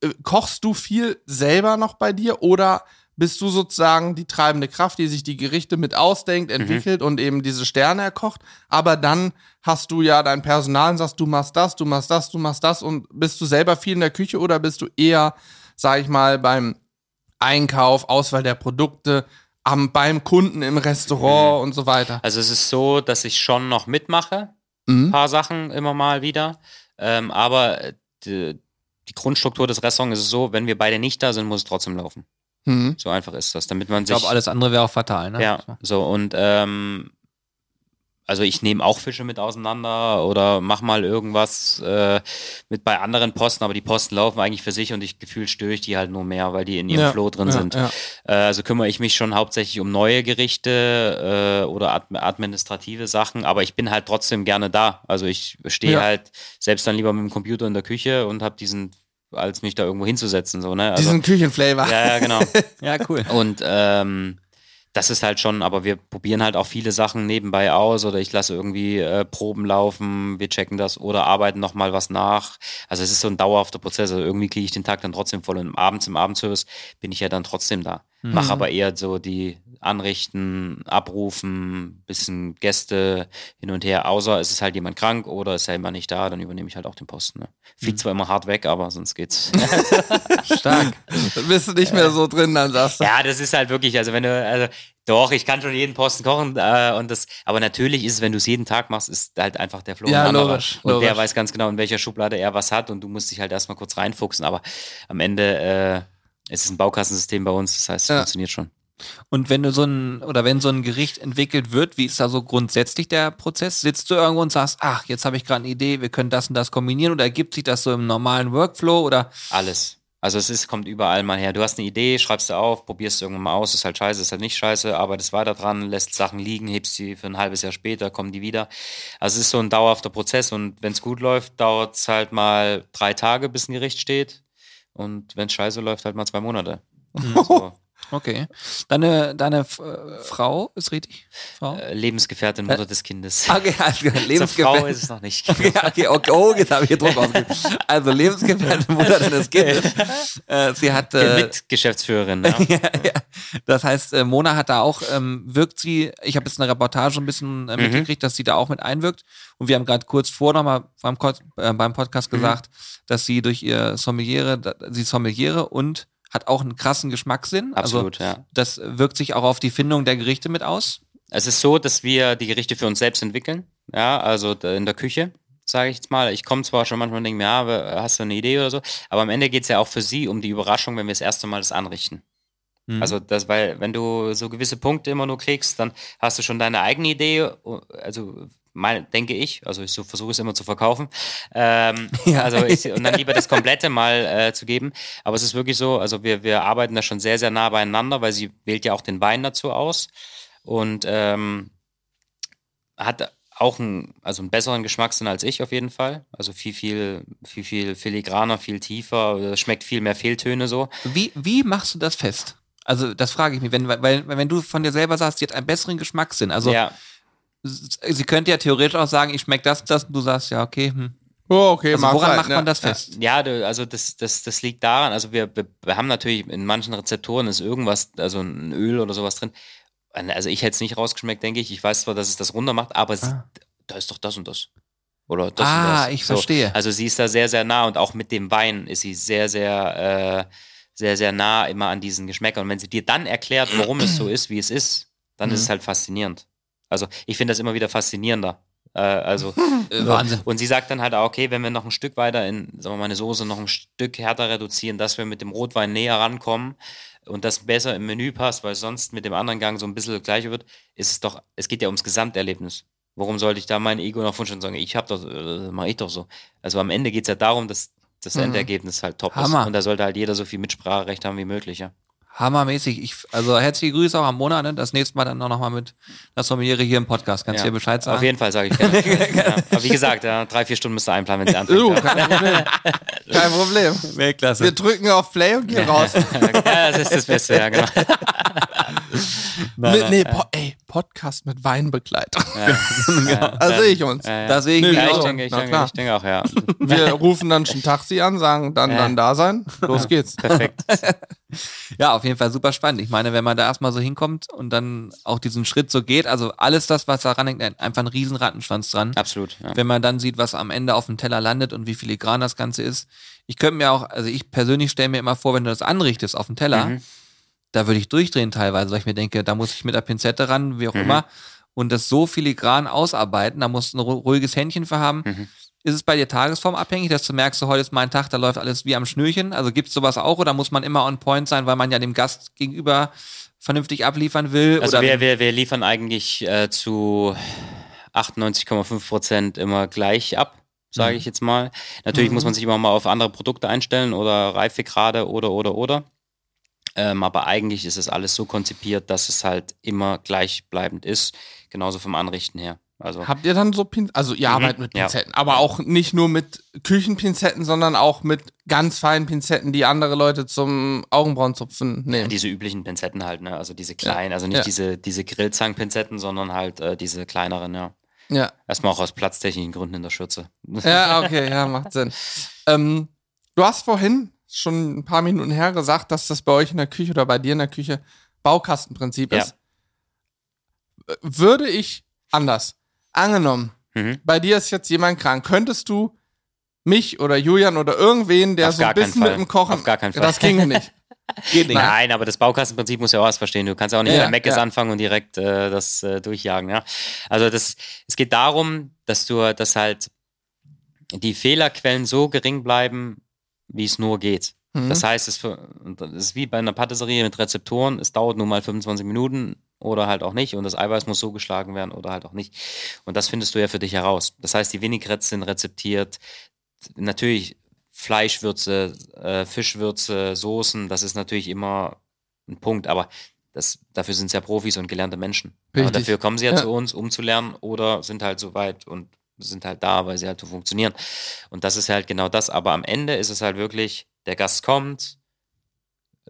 äh, kochst du viel selber noch bei dir oder bist du sozusagen die treibende Kraft, die sich die Gerichte mit ausdenkt, mhm. entwickelt mhm. und eben diese Sterne erkocht. Aber dann hast du ja dein Personal und sagst, du machst das, du machst das, du machst das und bist du selber viel in der Küche oder bist du eher, sag ich mal, beim Einkauf, Auswahl der Produkte, am, beim Kunden im Restaurant mhm. und so weiter? Also es ist so, dass ich schon noch mitmache, mhm. ein paar Sachen immer mal wieder. Ähm, aber äh, die, die Grundstruktur des Restaurants ist so, wenn wir beide nicht da sind, muss es trotzdem laufen. Mhm. So einfach ist das, damit man sich. Ich glaube, alles andere wäre auch fatal, ne? Ja, so und ähm, also ich nehme auch Fische mit auseinander oder mach mal irgendwas äh, mit bei anderen Posten, aber die Posten laufen eigentlich für sich und ich gefühlt störe ich die halt nur mehr, weil die in ihrem ja, Flow drin ja, sind. Ja. Äh, also kümmere ich mich schon hauptsächlich um neue Gerichte äh, oder ad administrative Sachen, aber ich bin halt trotzdem gerne da. Also ich stehe halt selbst dann lieber mit dem Computer in der Küche und habe diesen als mich da irgendwo hinzusetzen. So, ne? Also, Diesen Küchenflavor. Ja, ja, genau. ja, cool. Und ähm, das ist halt schon, aber wir probieren halt auch viele Sachen nebenbei aus oder ich lasse irgendwie äh, Proben laufen, wir checken das oder arbeiten nochmal was nach. Also es ist so ein dauerhafter Prozess. Also irgendwie kriege ich den Tag dann trotzdem voll und abends im Abendservice bin ich ja dann trotzdem da. Mhm. Mache aber eher so die Anrichten, Abrufen, bisschen Gäste hin und her, außer es ist halt jemand krank oder ist ja immer nicht da, dann übernehme ich halt auch den Posten. Ne? Fliegt mhm. zwar immer hart weg, aber sonst geht's. Stark. Dann bist du nicht mehr so drin, dann sagst du. Ja, das ist halt wirklich, also wenn du, also doch, ich kann schon jeden Posten kochen äh, und das, aber natürlich ist es, wenn du es jeden Tag machst, ist halt einfach der Flo ja, logisch, und logisch. der weiß ganz genau, in welcher Schublade er was hat und du musst dich halt erstmal kurz reinfuchsen, aber am Ende äh, es ist ein Baukastensystem bei uns, das heißt, es ja. funktioniert schon. Und wenn du so ein, oder wenn so ein Gericht entwickelt wird, wie ist da so grundsätzlich der Prozess? Sitzt du irgendwo und sagst, ach, jetzt habe ich gerade eine Idee, wir können das und das kombinieren oder ergibt sich das so im normalen Workflow oder? Alles. Also es ist, kommt überall mal her. Du hast eine Idee, schreibst du auf, probierst irgendwann mal aus, ist halt scheiße, ist halt nicht scheiße, arbeitest weiter dran, lässt Sachen liegen, hebst sie für ein halbes Jahr später, kommen die wieder. Also es ist so ein dauerhafter Prozess und wenn es gut läuft, dauert es halt mal drei Tage, bis ein Gericht steht. Und wenn es scheiße läuft, halt mal zwei Monate. So. Okay. Deine, deine äh, Frau ist richtig? Frau? Äh, Lebensgefährtin, Mutter äh, des Kindes. Okay, also Lebensgefährtin. Frau ist es noch nicht. Okay, okay, okay oh, jetzt habe ich hier Druck ausgegeben. Also Lebensgefährtin, Mutter deines Kindes. Äh, sie hat. Äh, Mitgeschäftsführerin, ja. ja, ja. Das heißt, äh, Mona hat da auch, ähm, wirkt sie, ich habe jetzt eine Reportage ein bisschen äh, mhm. mitgekriegt, dass sie da auch mit einwirkt. Und wir haben gerade kurz vor nochmal beim, beim Podcast mhm. gesagt, dass sie durch ihr Sommeliere, sie Sommeliere und hat auch einen krassen Geschmackssinn. Also Absolut, also, ja. Das wirkt sich auch auf die Findung der Gerichte mit aus. Es ist so, dass wir die Gerichte für uns selbst entwickeln. Ja, also in der Küche, sage ich jetzt mal. Ich komme zwar schon manchmal und denke mir, ja, hast du eine Idee oder so, aber am Ende geht es ja auch für sie um die Überraschung, wenn wir das erste Mal das anrichten. Mhm. Also das, weil wenn du so gewisse Punkte immer nur kriegst, dann hast du schon deine eigene Idee. Also mein, denke ich, also ich so versuche es immer zu verkaufen. Ähm, ja. Also ich, und dann lieber das Komplette mal äh, zu geben. Aber es ist wirklich so, also wir, wir arbeiten da schon sehr, sehr nah beieinander, weil sie wählt ja auch den Wein dazu aus und ähm, hat auch einen, also einen besseren Geschmackssinn als ich auf jeden Fall. Also viel, viel, viel, viel filigraner, viel tiefer, schmeckt viel mehr Fehltöne so. Wie, wie machst du das fest? Also das frage ich mich, wenn, weil, wenn du von dir selber sagst, sie hat einen besseren Geschmackssinn. Also ja sie könnte ja theoretisch auch sagen, ich schmecke das, das, und du sagst, ja, okay, hm. Oh, okay, also woran halt, macht man das fest? Ja, also das, das, das liegt daran, also wir, wir, wir haben natürlich in manchen Rezeptoren ist irgendwas, also ein Öl oder sowas drin, Also ich hätte es nicht rausgeschmeckt, denke ich. Ich weiß zwar, dass es das runter macht, aber ah. sie, da ist doch das und das. Oder das ah, und das. ich so. verstehe. Also sie ist da sehr, sehr nah und auch mit dem Wein ist sie sehr, sehr, äh, sehr, sehr nah immer an diesen Geschmäckern. Und wenn sie dir dann erklärt, warum es so ist, wie es ist, dann mhm. ist es halt faszinierend. Also ich finde das immer wieder faszinierender. Äh, also äh, Wahnsinn. Und sie sagt dann halt auch, okay, wenn wir noch ein Stück weiter in, sagen wir mal, eine Soße noch ein Stück härter reduzieren, dass wir mit dem Rotwein näher rankommen und das besser im Menü passt, weil sonst mit dem anderen Gang so ein bisschen gleicher wird, ist es doch, es geht ja ums Gesamterlebnis. Warum sollte ich da mein Ego noch wünschen und sagen, ich hab doch, äh, mache ich doch so. Also am Ende geht es ja darum, dass das mhm. Endergebnis halt top Hammer. ist. Und da sollte halt jeder so viel Mitspracherecht haben wie möglich, ja. Hammermäßig. Ich, also herzliche Grüße auch am Monat. Ne? Das nächste Mal dann noch mal mit der Sommeliere hier im Podcast. Kannst du ja. dir Bescheid sagen? Auf jeden Fall sage ich gerne. ja. Aber wie gesagt, ja, drei, vier Stunden müsst ihr einplanen, wenn sie anfängt. Uh, kein Problem. kein Problem. Weltklasse. Wir drücken auf Play und gehen raus. ja, das ist das Beste, ja, genau. nein, nein, nee, po ey, Podcast mit Weinbegleitung. Ja. da sehe ich uns. Ja, Da sehe ich ja, auch. Ich denke, ich, denke, ich denke auch, ja. Wir rufen dann schon Taxi an, sagen dann, dann da sein. Los geht's. Perfekt. Ja, auf jeden Fall super spannend. Ich meine, wenn man da erstmal so hinkommt und dann auch diesen Schritt so geht, also alles das, was daran hängt, einfach ein riesen Rattenschwanz dran. Absolut. Ja. Wenn man dann sieht, was am Ende auf dem Teller landet und wie filigran das Ganze ist. Ich könnte mir auch, also ich persönlich stelle mir immer vor, wenn du das anrichtest auf dem Teller, mhm. da würde ich durchdrehen teilweise, weil ich mir denke, da muss ich mit der Pinzette ran, wie auch mhm. immer, und das so filigran ausarbeiten, da musst du ein ruhiges Händchen für haben. Mhm. Ist es bei dir tagesformabhängig, dass du merkst, so, heute ist mein Tag, da läuft alles wie am Schnürchen? Also gibt es sowas auch oder muss man immer on point sein, weil man ja dem Gast gegenüber vernünftig abliefern will? Also wir, wir, wir liefern eigentlich äh, zu 98,5 Prozent immer gleich ab, sage mhm. ich jetzt mal. Natürlich mhm. muss man sich immer mal auf andere Produkte einstellen oder Reifegrade oder, oder, oder. Ähm, aber eigentlich ist es alles so konzipiert, dass es halt immer gleichbleibend ist, genauso vom Anrichten her. Also Habt ihr dann so Pinzetten? Also ihr mhm, arbeitet mit Pinzetten, ja. aber auch nicht nur mit Küchenpinzetten, sondern auch mit ganz feinen Pinzetten, die andere Leute zum Augenbrauenzupfen nehmen. Ja, diese üblichen Pinzetten halt, ne? Also diese kleinen, ja. also nicht diese, diese Grillzangenpinzetten, sondern halt äh, diese kleineren, ja. Ja. Erstmal auch aus platztechnischen Gründen in der Schürze. Ja, okay, ja, macht Sinn. Ähm, du hast vorhin schon ein paar Minuten her gesagt, dass das bei euch in der Küche oder bei dir in der Küche Baukastenprinzip ist. Würde ich anders Angenommen, mhm. bei dir ist jetzt jemand krank. Könntest du mich oder Julian oder irgendwen, der Auf so ein bisschen mit dem Kochen. Auf gar keinen Fall. Das ging nicht. Geht nicht. Nein, aber das Baukastenprinzip muss ja auch was verstehen. Du kannst ja auch nicht ja, bei Meckes ja. anfangen und direkt äh, das äh, durchjagen. Ja? Also das, es geht darum, dass du, dass halt die Fehlerquellen so gering bleiben, wie es nur geht. Mhm. Das heißt, es, es ist wie bei einer Patisserie mit Rezeptoren. Es dauert nur mal 25 Minuten oder halt auch nicht. Und das Eiweiß muss so geschlagen werden oder halt auch nicht. Und das findest du ja für dich heraus. Das heißt, die Vinaigrettes sind rezeptiert. Natürlich Fleischwürze, äh, Fischwürze, Soßen, das ist natürlich immer ein Punkt. Aber das, dafür sind es ja Profis und gelernte Menschen. Aber dafür kommen sie ja, ja, zu uns, um zu lernen oder sind halt so weit und sind halt da, weil sie halt so funktionieren. Und das ist halt genau das. Aber am Ende ist es halt wirklich, der Gast kommt,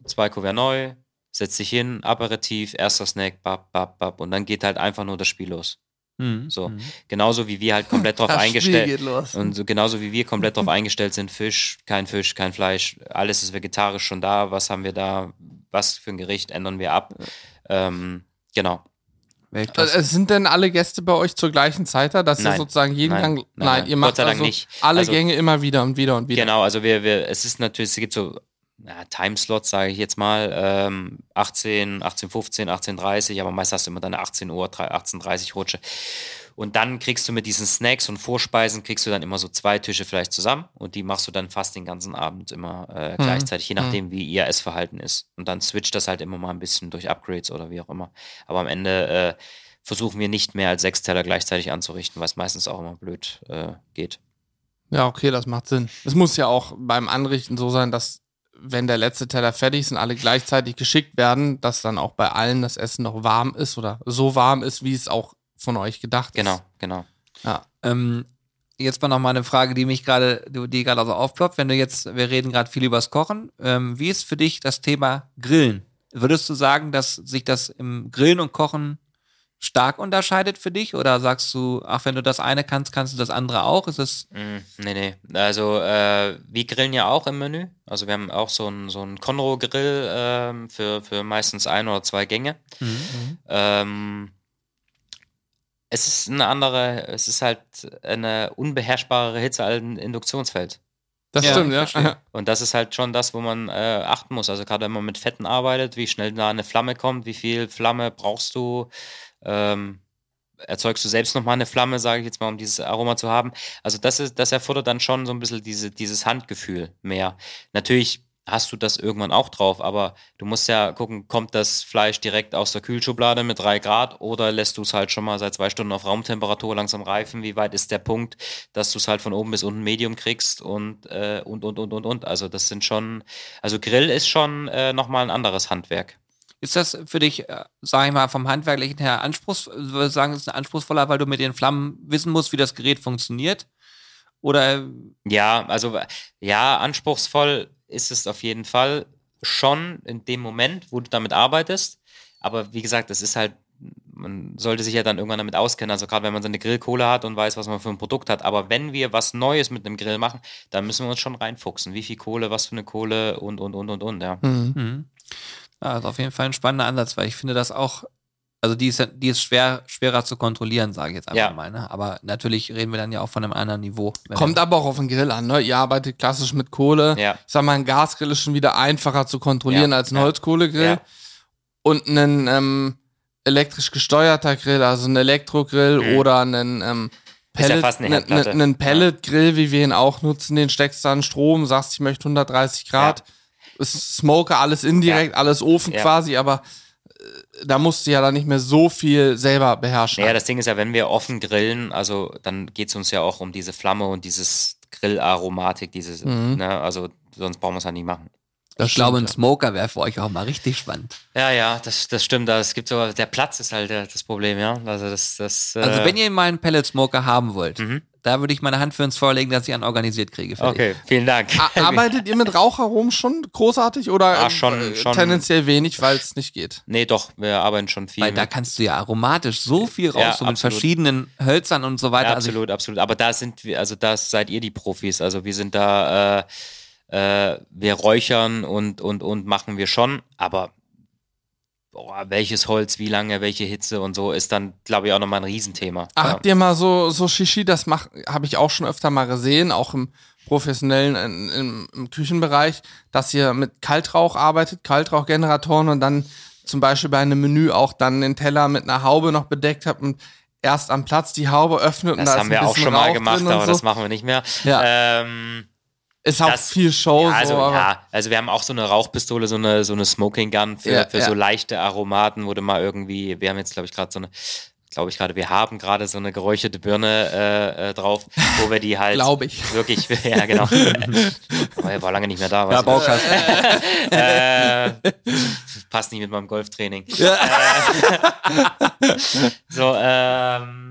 zwei Kuvert neu, setzt sich hin, Aperitif, erster Snack, bap, bap, bap, und dann geht halt einfach nur das Spiel los. Mhm. So. Mhm. Genauso wie wir halt komplett drauf eingestellt und so, genauso wie wir komplett drauf eingestellt sind, Fisch, kein Fisch, kein Fleisch, alles ist vegetarisch schon da, was haben wir da, was für ein Gericht ändern wir ab. Ähm, genau. Also, sind denn alle Gäste bei euch zur gleichen Zeit da, dass nein, ihr sozusagen jeden nein, Gang, nein, nein, ihr macht also alle also, Gänge immer wieder und wieder und wieder. Genau, also wir, wir, es ist natürlich, es gibt so ja, Timeslots, sage ich jetzt mal, ähm, 18, 18.15, 18.30, aber meist hast du immer deine 18 Uhr, 18.30 Rutsche. Und dann kriegst du mit diesen Snacks und Vorspeisen, kriegst du dann immer so zwei Tische vielleicht zusammen und die machst du dann fast den ganzen Abend immer äh, mhm. gleichzeitig, je nachdem, mhm. wie ihr Essverhalten ist. Und dann switcht das halt immer mal ein bisschen durch Upgrades oder wie auch immer. Aber am Ende äh, versuchen wir nicht mehr als sechs Teller gleichzeitig anzurichten, weil es meistens auch immer blöd äh, geht. Ja, okay, das macht Sinn. Es muss ja auch beim Anrichten so sein, dass wenn der letzte Teller fertig ist und alle gleichzeitig geschickt werden, dass dann auch bei allen das Essen noch warm ist oder so warm ist, wie es auch von euch gedacht genau, ist. Genau, genau. Ja. Ähm, jetzt mal noch mal eine Frage, die mich gerade, die gerade also aufploppt. Wenn du jetzt, wir reden gerade viel übers Kochen. Ähm, wie ist für dich das Thema Grillen? Würdest du sagen, dass sich das im Grillen und Kochen stark unterscheidet für dich? Oder sagst du, ach, wenn du das eine kannst, kannst du das andere auch? Ist es. Mm, nee, nee. Also, äh, wir grillen ja auch im Menü. Also, wir haben auch so einen so Conro-Grill ähm, für, für meistens ein oder zwei Gänge. Mhm. Ähm, es ist eine andere, es ist halt eine unbeherrschbare Hitze als ein Induktionsfeld. Das ja, stimmt, ja. Und das ist halt schon das, wo man äh, achten muss. Also gerade wenn man mit Fetten arbeitet, wie schnell da eine Flamme kommt, wie viel Flamme brauchst du, ähm, erzeugst du selbst nochmal eine Flamme, sage ich jetzt mal, um dieses Aroma zu haben. Also das ist, das erfordert dann schon so ein bisschen diese, dieses Handgefühl mehr. Natürlich hast du das irgendwann auch drauf, aber du musst ja gucken, kommt das Fleisch direkt aus der Kühlschublade mit drei Grad oder lässt du es halt schon mal seit zwei Stunden auf Raumtemperatur langsam reifen? Wie weit ist der Punkt, dass du es halt von oben bis unten Medium kriegst und, äh, und, und, und, und, und. Also das sind schon, also Grill ist schon äh, nochmal ein anderes Handwerk. Ist das für dich, äh, sage ich mal, vom Handwerklichen her anspruchsvoll? Würde sagen, es ist anspruchsvoller, weil du mit den Flammen wissen musst, wie das Gerät funktioniert? Oder? Ja, also ja, anspruchsvoll ist es auf jeden Fall schon in dem Moment, wo du damit arbeitest. Aber wie gesagt, es ist halt, man sollte sich ja dann irgendwann damit auskennen. Also gerade wenn man so eine Grillkohle hat und weiß, was man für ein Produkt hat. Aber wenn wir was Neues mit einem Grill machen, dann müssen wir uns schon reinfuchsen. Wie viel Kohle, was für eine Kohle und, und, und, und, und, ja. Mhm. Ja, das ist auf jeden Fall ein spannender Ansatz, weil ich finde das auch, also die ist, die ist schwer, schwerer zu kontrollieren, sage ich jetzt einfach ja. mal. Ne? Aber natürlich reden wir dann ja auch von einem anderen Niveau. Kommt aber auch auf den Grill an, ne? Ihr arbeitet klassisch mit Kohle. Ja. Ich sag mal, ein Gasgrill ist schon wieder einfacher zu kontrollieren ja. als ein Holzkohlegrill. Und ein ähm, elektrisch gesteuerter Grill, also ein Elektrogrill mhm. oder ein ähm, Pellet, ja ne, ne, einen Pelletgrill, wie wir ihn auch nutzen, den steckst du an Strom, sagst, ich möchte 130 Grad. Ja Smoker, alles indirekt, ja. alles Ofen ja. quasi, aber äh, da musst du ja dann nicht mehr so viel selber beherrschen. Ja, das Ding ist ja, wenn wir offen grillen, also dann geht es uns ja auch um diese Flamme und dieses Grillaromatik, dieses, mhm. ne, also sonst brauchen wir es ja nicht machen. Das ich glaube, ein Smoker wäre für euch auch mal richtig spannend. Ja, ja, das, das stimmt. Es gibt sogar, der Platz ist halt das Problem, ja. Also, das, das, also äh wenn ihr mal einen Pellet-Smoker haben wollt, mhm. Da würde ich meine Hand für uns vorlegen, dass ich einen organisiert kriege. Okay, vielen Dank. Arbeitet ihr mit Raucharomen schon großartig oder ah, schon, äh, schon. tendenziell wenig, weil es nicht geht? Nee, doch, wir arbeiten schon viel. Weil mit. da kannst du ja aromatisch so viel raus, ja, so mit verschiedenen Hölzern und so weiter. Ja, absolut, also absolut. Aber da sind wir, also da seid ihr die Profis. Also wir sind da, äh, äh, wir räuchern und, und, und machen wir schon, aber boah, welches Holz, wie lange, welche Hitze und so, ist dann, glaube ich, auch nochmal ein Riesenthema. Ach, ja. Habt ihr mal so, so Shishi, das habe ich auch schon öfter mal gesehen, auch im professionellen, in, im, im Küchenbereich, dass ihr mit Kaltrauch arbeitet, Kaltrauchgeneratoren und dann zum Beispiel bei einem Menü auch dann den Teller mit einer Haube noch bedeckt habt und erst am Platz die Haube öffnet. Das und da haben wir auch schon mal gemacht, aber so. das machen wir nicht mehr. Ja. Ähm, ist auch das, viel Show. Ja, also, so, ja, also wir haben auch so eine Rauchpistole, so eine, so eine Smoking Gun für, ja, für ja. so leichte Aromaten, wo du mal irgendwie, wir haben jetzt, glaube ich, gerade so eine, glaube ich gerade, wir haben gerade so eine geräucherte Birne äh, äh, drauf, wo wir die halt glaube ich wirklich, ja genau, aber er war lange nicht mehr da. Ja, Baukasten. äh, passt nicht mit meinem Golftraining. Ja. Äh, so, ähm,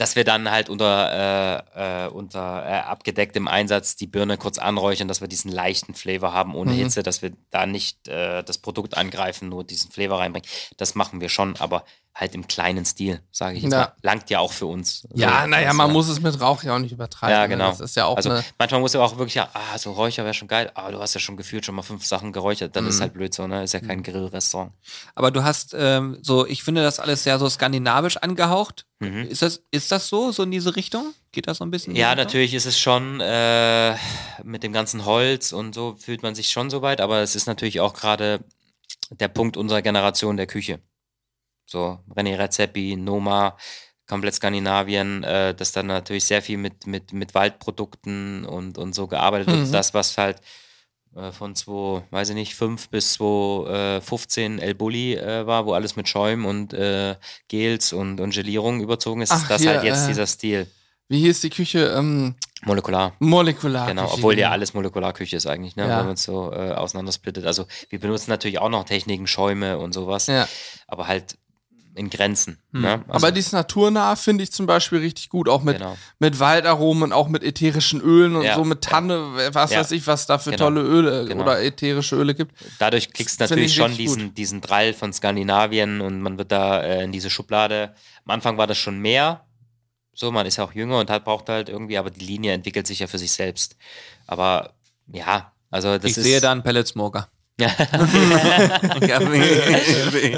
dass wir dann halt unter, äh, äh, unter äh, abgedecktem Einsatz die Birne kurz anräuchern, dass wir diesen leichten Flavor haben ohne mhm. Hitze, dass wir da nicht äh, das Produkt angreifen, nur diesen Flavor reinbringen. Das machen wir schon, aber halt im kleinen Stil, sage ich jetzt ja. mal. Langt ja auch für uns. Ja, so, naja, man muss es mit Rauch ja auch nicht übertreiben. Ja, ne? genau. Das ist ja auch also manchmal muss ja auch wirklich, ja, ah, so Räucher wäre schon geil, aber du hast ja schon gefühlt schon mal fünf Sachen geräuchert, dann mhm. ist halt blöd so, ne? Ist ja kein mhm. Grillrestaurant. Aber du hast ähm, so, ich finde das alles sehr so skandinavisch angehaucht. Mhm. Ist, das, ist das so, so in diese Richtung? Geht das so ein bisschen? Ja, natürlich ist es schon äh, mit dem ganzen Holz und so fühlt man sich schon so weit, aber es ist natürlich auch gerade der Punkt unserer Generation der Küche. So René Rezepi, Noma, komplett Skandinavien, äh, das dann natürlich sehr viel mit, mit, mit Waldprodukten und, und so gearbeitet wird. Mhm. Das, was halt äh, von 2, weiß ich nicht, 5 bis 2015 äh, El Bulli äh, war, wo alles mit Schäumen und äh, Gels und, und Gelierung überzogen ist, Ach, ist das hier, halt jetzt äh, dieser Stil. Wie hieß die Küche? Ähm, molekular. Molekular. Genau, obwohl ja alles Molekularküche ist eigentlich, ne? Ja. wenn man es so äh, auseinandersplittet. Also wir benutzen natürlich auch noch Techniken, Schäume und sowas. Ja. Aber halt in Grenzen. Hm. Ne? Also, Aber dieses Naturnah finde ich zum Beispiel richtig gut, auch mit, genau. mit Waldaromen, auch mit ätherischen Ölen und ja. so mit Tanne, was ja. weiß ich, was da für genau. tolle Öle genau. oder ätherische Öle gibt. Dadurch kriegst du natürlich schon diesen, diesen Drall von Skandinavien und man wird da äh, in diese Schublade. Am Anfang war das schon mehr. So, man ist ja auch jünger und hat, braucht halt irgendwie, aber die Linie entwickelt sich ja für sich selbst. Aber ja, also das ich ist. Ich sehe da einen Pellet Smoker.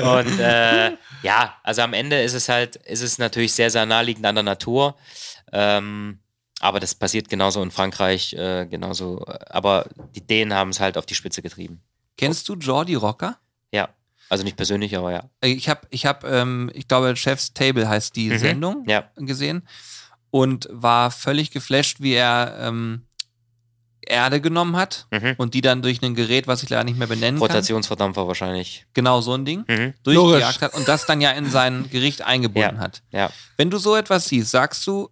Und äh, ja, also am Ende ist es halt, ist es natürlich sehr, sehr naheliegend an der Natur. Ähm, aber das passiert genauso in Frankreich, äh, genauso. Aber die Dänen haben es halt auf die Spitze getrieben. Kennst du Jordi Rocker? Ja. Also nicht persönlich, aber ja. Ich habe, ich habe, ähm, ich glaube, Chef's Table heißt die mhm. Sendung ja. gesehen und war völlig geflasht, wie er ähm, Erde genommen hat mhm. und die dann durch ein Gerät, was ich leider nicht mehr benennen Rotationsverdampfer wahrscheinlich. Genau, so ein Ding. Mhm. Durchgejagt hat und das dann ja in sein Gericht eingebunden ja. hat. Ja. Wenn du so etwas siehst, sagst du,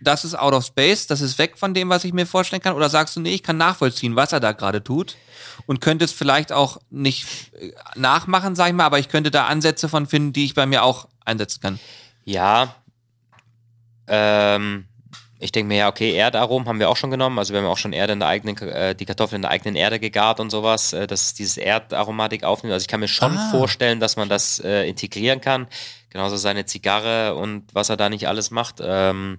das ist out of space, das ist weg von dem, was ich mir vorstellen kann? Oder sagst du, nee, ich kann nachvollziehen, was er da gerade tut und könnte es vielleicht auch nicht äh, nachmachen, sag ich mal, aber ich könnte da Ansätze von finden, die ich bei mir auch einsetzen kann. Ja. Ähm, ich denke mir, ja, okay, Erdaromen haben wir auch schon genommen. Also wir haben auch schon Erde in der eigenen, äh, die Kartoffeln in der eigenen Erde gegart und sowas, äh, dass es dieses Erdaromatik aufnimmt. Also ich kann mir schon ah. vorstellen, dass man das äh, integrieren kann. Genauso seine Zigarre und was er da nicht alles macht. Ähm,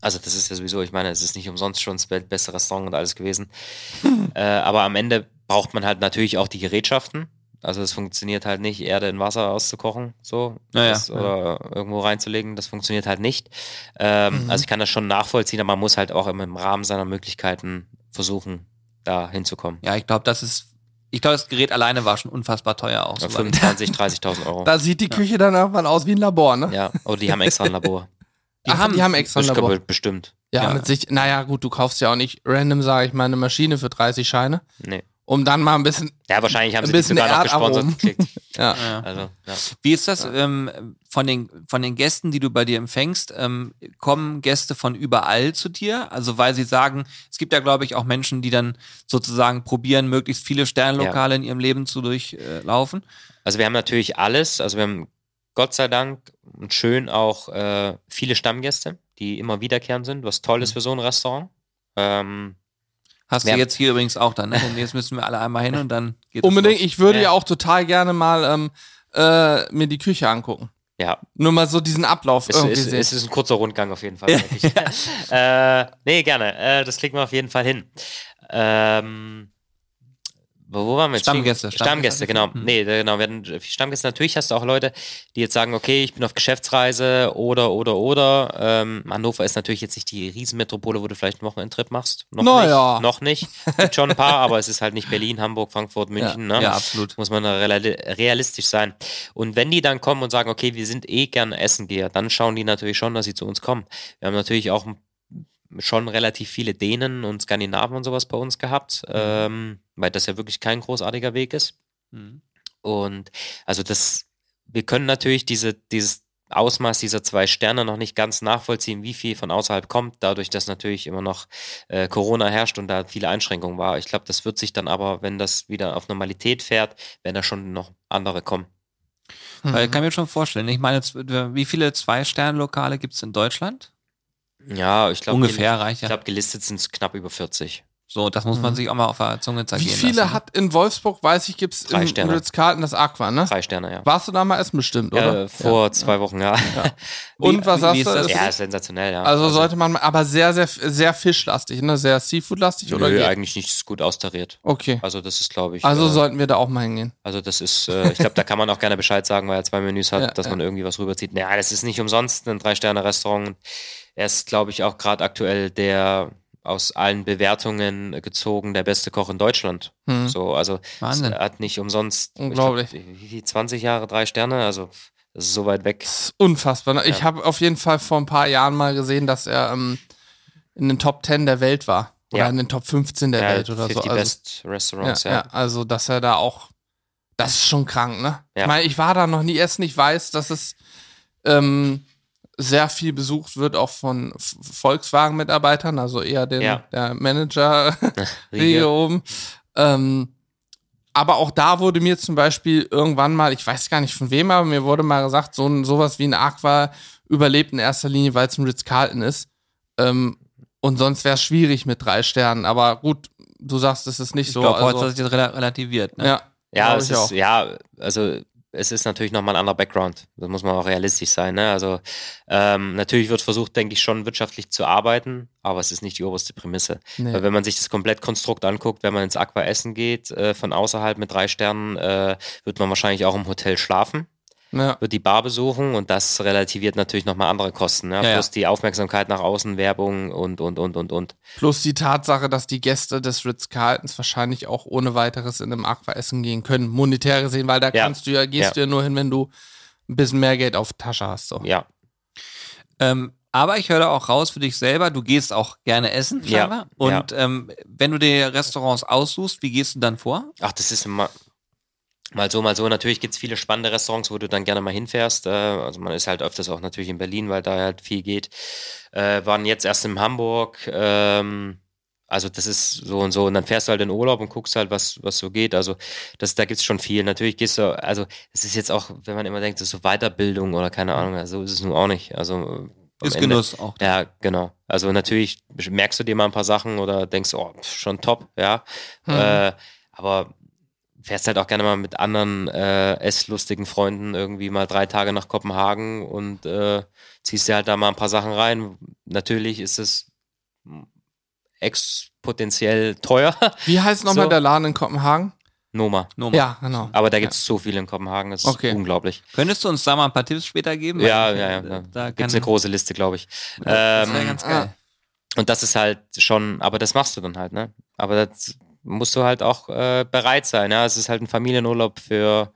also das ist ja sowieso, ich meine, es ist nicht umsonst schon das beste Restaurant und alles gewesen. Äh, aber am Ende braucht man halt natürlich auch die Gerätschaften. Also es funktioniert halt nicht, Erde in Wasser auszukochen, so naja, das, oder ja. irgendwo reinzulegen. Das funktioniert halt nicht. Ähm, mhm. Also ich kann das schon nachvollziehen, aber man muss halt auch im Rahmen seiner Möglichkeiten versuchen, da hinzukommen. Ja, ich glaube, das ist ich glaube, das Gerät alleine war schon unfassbar teuer auch. Ja, 25, 30.000 Euro. Da sieht die Küche ja. dann irgendwann aus wie ein Labor, ne? Ja, oder die haben extra ein Labor. Die, Ach, haben, die haben extra ein Labor. Bestimmt. Ja, ja, mit sich. Naja, gut, du kaufst ja auch nicht random, sage ich mal, eine Maschine für 30 Scheine. Nee um dann mal ein bisschen. Ja, wahrscheinlich haben sie ein sogar noch gesponsert gekriegt. ja. ja. Also, ja. Wie ist das ähm, von, den, von den Gästen, die du bei dir empfängst? Ähm, kommen Gäste von überall zu dir? Also, weil sie sagen, es gibt ja, glaube ich, auch Menschen, die dann sozusagen probieren, möglichst viele Sternlokale ja. in ihrem Leben zu durchlaufen. Also, wir haben natürlich alles. Also, wir haben Gott sei Dank und schön auch äh, viele Stammgäste, die immer wiederkehrend sind, was toll ist mhm. für so ein Restaurant. Ähm, Hast wir du jetzt hier übrigens auch dann, ne? Jetzt müssen wir alle einmal hin und dann geht Unbedingt, ich würde ja. ja. auch total gerne mal ähm, äh, mir die Küche angucken. Ja. Nur mal so diesen Ablauf es, irgendwie ist, sehen. Es ist ein kurzer Rundgang auf jeden Fall. äh, nee, gerne. Äh, das kriegen wir auf jeden Fall hin. Ähm, wo waren wir jetzt? Stammgäste. Stammgäste, Stammgäste genau. Hm. Nee, genau. Werden Stammgäste. Natürlich hast du auch Leute, die jetzt sagen, okay, ich bin auf Geschäftsreise oder, oder, oder. Ähm, Hannover ist natürlich jetzt nicht die Riesenmetropole, wo du vielleicht einen Wochenendtrip machst. Noch naja. nicht. Noch nicht. Gibt schon ein paar, aber es ist halt nicht Berlin, Hamburg, Frankfurt, München. Ja, ne? ja absolut. Muss man realistisch sein. Und wenn die dann kommen und sagen, okay, wir sind eh gern Essengeher, dann schauen die natürlich schon, dass sie zu uns kommen. Wir haben natürlich auch ein schon relativ viele Dänen und Skandinaven und sowas bei uns gehabt, mhm. ähm, weil das ja wirklich kein großartiger Weg ist. Mhm. Und also das, wir können natürlich diese, dieses Ausmaß dieser zwei Sterne noch nicht ganz nachvollziehen, wie viel von außerhalb kommt, dadurch, dass natürlich immer noch äh, Corona herrscht und da viele Einschränkungen war. Ich glaube, das wird sich dann aber, wenn das wieder auf Normalität fährt, wenn da schon noch andere kommen. Mhm. Ich kann mir schon vorstellen. Ich meine, wie viele Zwei-Sterne-Lokale gibt es in Deutschland? Ja, ich glaube. Ungefähr reicht ja. Ich glaube, gelistet sind es knapp über 40. So, das muss man mhm. sich auch mal auf der Zunge zergehen Wie viele lassen, hat in Wolfsburg, weiß ich, gibt es in Ritz-Carlton das Aqua, ne? Drei Sterne, ja. Warst du da mal essen bestimmt, oder? Ja, vor ja. zwei Wochen, ja. ja. Und wie, was sagst du? Das? Ja, sensationell, ja. Also, also, sollte man, aber sehr, sehr, sehr fischlastig, ne? Sehr Seafood-lastig, oder? Nö, eigentlich nicht, ist gut austariert. Okay. Also, das ist, glaube ich. Also, äh, sollten wir da auch mal hingehen. Also, das ist, äh, ich glaube, da kann man auch gerne Bescheid sagen, weil er zwei Menüs hat, dass man irgendwie was rüberzieht. Naja, das ist nicht umsonst ein Drei-Sterne-Restaurant. Er ist, glaube ich, auch gerade aktuell der aus allen Bewertungen gezogen der beste Koch in Deutschland. Hm. So, also er hat nicht umsonst Unglaublich. Glaub, wie 20 Jahre, drei Sterne, also das ist so weit weg. Das ist unfassbar. Ne? Ja. Ich habe auf jeden Fall vor ein paar Jahren mal gesehen, dass er ähm, in den Top 10 der Welt war. Oder ja. in den Top 15 der ja, Welt oder so. Die also, Best Restaurants, ja, ja. Also, dass er da auch, das ist schon krank, ne? Ich meine, ich war da noch nie essen, ich weiß, dass es ähm, sehr viel besucht wird, auch von Volkswagen-Mitarbeitern, also eher den, ja. der Manager hier oben. Ähm, aber auch da wurde mir zum Beispiel irgendwann mal, ich weiß gar nicht von wem, aber mir wurde mal gesagt, so ein, sowas wie ein Aqua überlebt in erster Linie, weil es ein Ritz-Carlton ist. Ähm, und sonst wäre es schwierig mit drei Sternen. Aber gut, du sagst, es ist nicht ich so. Ich glaube, also, heute hat sich das relativiert. Ne? Ja, ja, es ist, ja, also es ist natürlich nochmal ein anderer Background. Das muss man auch realistisch sein. Ne? Also ähm, natürlich wird versucht, denke ich, schon wirtschaftlich zu arbeiten, aber es ist nicht die oberste Prämisse. Nee. Weil wenn man sich das Komplettkonstrukt anguckt, wenn man ins Aqua essen geht, äh, von außerhalb mit drei Sternen, äh, wird man wahrscheinlich auch im Hotel schlafen ja. wird die Bar besuchen und das relativiert natürlich nochmal andere Kosten. Ne? Ja, Plus ja. die Aufmerksamkeit nach außen, Werbung und, und, und, und, und. Plus die Tatsache, dass die Gäste des Ritz-Carltons wahrscheinlich auch ohne weiteres in einem Aqua essen gehen können, monetär gesehen, weil da kannst du ja, gehst du ja nur hin, wenn du ein bisschen mehr Geld auf Tasche hast. So. Ja. Ähm, aber ich höre auch raus für dich selber, du gehst auch gerne essen, scheinbar. Ja, und ja. Ähm, wenn du dir Restaurants aussuchst, wie gehst du dann vor? Ach, das ist immer, Mal so, mal so. Natürlich gibt es viele spannende Restaurants, wo du dann gerne mal hinfährst. Äh, also man ist halt öfters auch natürlich in Berlin, weil da halt viel geht. Äh, waren jetzt erst in Hamburg. Ähm, also das ist so und so. Und dann fährst du halt in Urlaub und guckst halt, was, was so geht. Also das, da gibt es schon viel. Natürlich gehst du, also es ist jetzt auch, wenn man immer denkt, das ist so Weiterbildung oder keine Ahnung, so also ist es nun auch nicht. Also ist Ende, Genuss auch. Ja, genau. Also natürlich merkst du dir mal ein paar Sachen oder denkst, oh, schon top, ja. Mhm. Äh, aber fährst halt auch gerne mal mit anderen äh, esslustigen Freunden irgendwie mal drei Tage nach Kopenhagen und äh, ziehst dir halt da mal ein paar Sachen rein. Natürlich ist es exponentiell teuer. Wie heißt nochmal so. der Laden in Kopenhagen? Noma. Noma. Ja, genau. Aber da gibt es ja. so viel in Kopenhagen, das ist okay. unglaublich. Könntest du uns da mal ein paar Tipps später geben? Ja, ja, ja. Da, da gibt es eine große Liste, glaube ich. Das wäre ähm, ganz geil. Und das ist halt schon, aber das machst du dann halt, ne? Aber das musst du halt auch äh, bereit sein. Ja, es ist halt ein Familienurlaub für,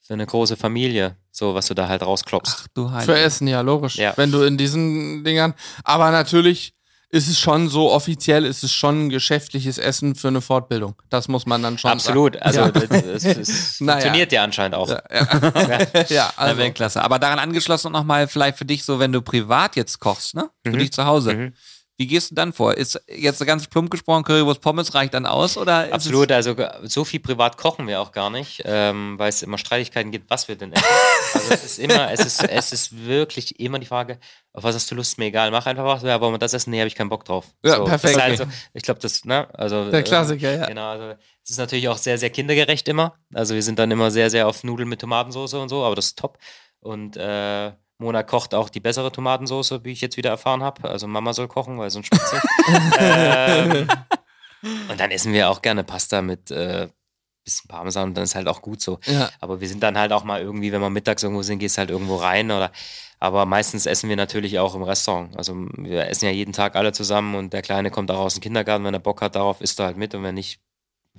für eine große Familie, so was du da halt rausklopfst. Ach, du halt. Für Essen, ja, logisch. Ja. Wenn du in diesen Dingern, aber natürlich ist es schon so, offiziell ist es schon ein geschäftliches Essen für eine Fortbildung. Das muss man dann schon Absolut. sagen. Also ja. es, es naja. funktioniert ja anscheinend auch. Ja, ja. ja also. klasse. Aber daran angeschlossen nochmal vielleicht für dich so, wenn du privat jetzt kochst, ne? Für mhm. dich zu Hause. Mhm. Wie gehst du dann vor? Ist jetzt ganz plump gesprochen, Currywurst Pommes reicht dann aus? Oder Absolut, also so viel privat kochen wir auch gar nicht, ähm, weil es immer Streitigkeiten gibt, was wir denn essen. also es ist immer, es ist, es ist wirklich immer die Frage, auf was hast du Lust? Mir egal, mach einfach was, ja, wollen wir das essen? Nee, habe ich keinen Bock drauf. Ja, so, perfekt. Halt so, ich glaube, das, ne, also. Der Klassiker, äh, ja. Genau, also es ist natürlich auch sehr, sehr kindergerecht immer. Also wir sind dann immer sehr, sehr auf Nudeln mit Tomatensauce und so, aber das ist top. Und äh, Mona kocht auch die bessere Tomatensauce, wie ich jetzt wieder erfahren habe. Also Mama soll kochen, weil sonst schmeckt ähm, und dann essen wir auch gerne Pasta mit äh, bisschen Parmesan und dann ist halt auch gut so. Ja. Aber wir sind dann halt auch mal irgendwie, wenn wir mittags irgendwo sind, gehst halt irgendwo rein oder aber meistens essen wir natürlich auch im Restaurant. Also wir essen ja jeden Tag alle zusammen und der Kleine kommt auch aus dem Kindergarten, wenn er Bock hat darauf, isst er halt mit und wenn nicht,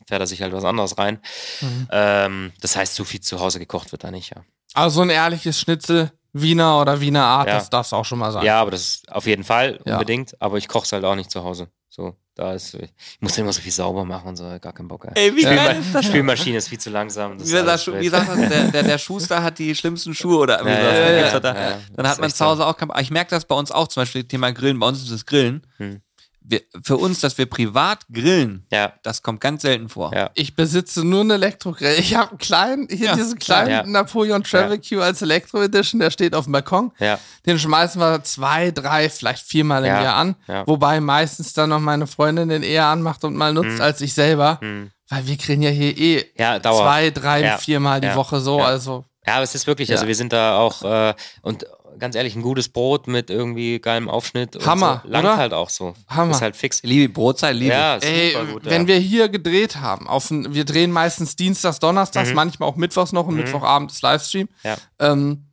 fährt er sich halt was anderes rein. Mhm. Ähm, das heißt, so viel zu Hause gekocht wird da nicht, ja. Also ein ehrliches Schnitzel Wiener oder Wiener Art, ja. das darf es auch schon mal sein. Ja, aber das ist auf jeden Fall unbedingt. Ja. Aber ich koche es halt auch nicht zu Hause. So, da ist, ich muss immer so viel sauber machen und so, gar keinen Bock. Ey, wie geil ist das? Spülmaschine ist viel zu langsam. wie, das, wie sagt man, der, der, der, Schuster hat die schlimmsten Schuhe oder ja, ja, ja, da, Dann hat man zu Hause auch kein Ich merke das bei uns auch, zum Beispiel Thema Grillen. Bei uns ist das Grillen. Hm wir, für uns, dass wir privat grillen, ja. das kommt ganz selten vor. Ja. Ich besitze nur einen Elektrogrill. Ich habe einen kleinen, hier ja. diesen kleinen ja. Napoleon Travel Q als Elektro Edition, der steht auf dem Balkon. Ja. Den schmeißen wir zwei, drei, vielleicht viermal im Jahr an. Wobei meistens dann noch meine Freundin den eher anmacht und mal nutzt mhm. als ich selber. Mhm. Weil wir grillen ja hier eh zwei, drei, viermal die Woche so. Also ja, aber es ist wirklich, also wir sind da auch äh, und ganz ehrlich, ein gutes Brot mit irgendwie geilem Aufschnitt. Hammer. So, langt oder? halt auch so. Hammer. Ist halt fix. Liebe Brotzeit, liebe. Ja, Ey, gut, wenn ja. wir hier gedreht haben, auf ein, wir drehen meistens Dienstags, Donnerstags, mhm. manchmal auch Mittwochs noch und mhm. Mittwochabend ist Livestream. Ja. Ähm,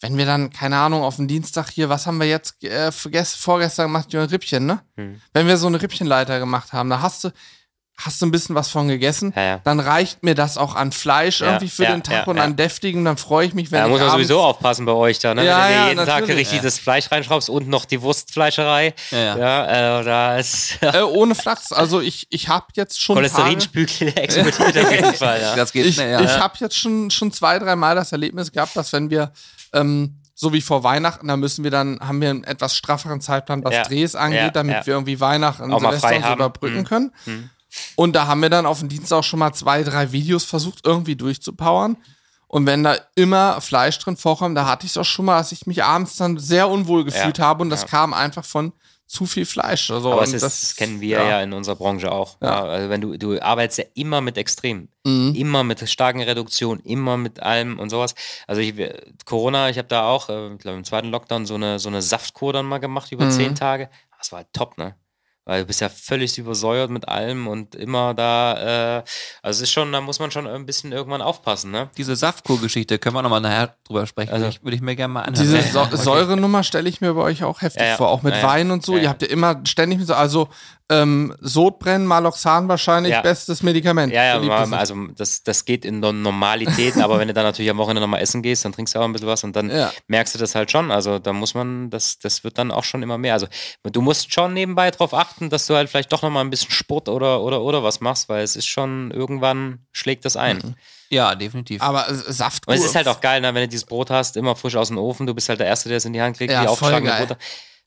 wenn wir dann, keine Ahnung, auf den Dienstag hier, was haben wir jetzt äh, vorgestern gemacht? Ein Rippchen, ne? Mhm. Wenn wir so eine Rippchenleiter gemacht haben, da hast du, hast du ein bisschen was von gegessen, ja, ja. dann reicht mir das auch an Fleisch ja, irgendwie für den Tag und an deftigen, dann freue ich mich, wenn ja, ich muss man sowieso aufpassen bei euch da, ne? Ja, wenn du jeden Tag richtig das Fleisch reinschraubst und noch die Wurstfleischerei. Ja, äh, da ist äh, ohne Flachs, also ich, ich habe jetzt schon Cholesterinspiegel explodiert auf jeden Fall, ja. Das geht ich, schnell, ja. Ich habe jetzt schon, schon zwei, drei Mal das Erlebnis gehabt, dass wenn wir ähm, so wie vor Weihnachten, da müssen wir dann, haben wir einen etwas strafferen Zeitplan, was Drehs angeht, damit wir irgendwie Weihnachten Silvester so überbrücken mhm. können. Mhm Und da haben wir dann auf dem Dienst auch schon mal zwei, drei Videos versucht, irgendwie durchzupowern. Und wenn da immer Fleisch drin vorkommt, da hatte ich es auch schon mal, dass ich mich abends dann sehr unwohl gefühlt ja, habe und das ja. kam einfach von zu viel Fleisch. Also, Aber ist, das, das, kennen wir ja. ja. in unserer Branche auch. Also wenn du, du arbeitest ja immer mit Extremen, mhm. immer mit starken Reduktionen, immer mit allem und sowas. Also ich, Corona, ich habe da auch, äh, ich glaube im zweiten Lockdown so eine, so eine Saftkur dann mal gemacht über mhm. zehn Tage. Das war halt top, ne? Weil du bist ja völlig übersäuert mit allem und immer da, äh, also es ist schon, da muss man schon ein bisschen irgendwann aufpassen, ne? Diese Saftkur-Geschichte, können wir nochmal nachher drüber sprechen. Also, ich, würde ich mir gerne mal anhören. Diese so okay. Säurenummer stelle ich mir bei euch auch heftig ja, ja. vor, auch mit ja, Wein und so. Ihr habt ja immer ständig mit so, also ähm, Sodbrennen, Maloxan wahrscheinlich, ja. bestes Medikament. Ja, ja, also das, das geht in der Normalität, aber wenn du dann natürlich am Wochenende nochmal essen gehst, dann trinkst du auch ein bisschen was und dann ja. merkst du das halt schon. Also da muss man, das, das wird dann auch schon immer mehr. Also du musst schon nebenbei darauf achten, dass du halt vielleicht doch nochmal ein bisschen Sport oder, oder, oder was machst, weil es ist schon, irgendwann schlägt das ein. Mhm. Ja, definitiv. Aber Saft. Und es ist halt auch geil, ne, wenn du dieses Brot hast, immer frisch aus dem Ofen, du bist halt der Erste, der es in die Hand kriegt, ja, die aufschlagen Brot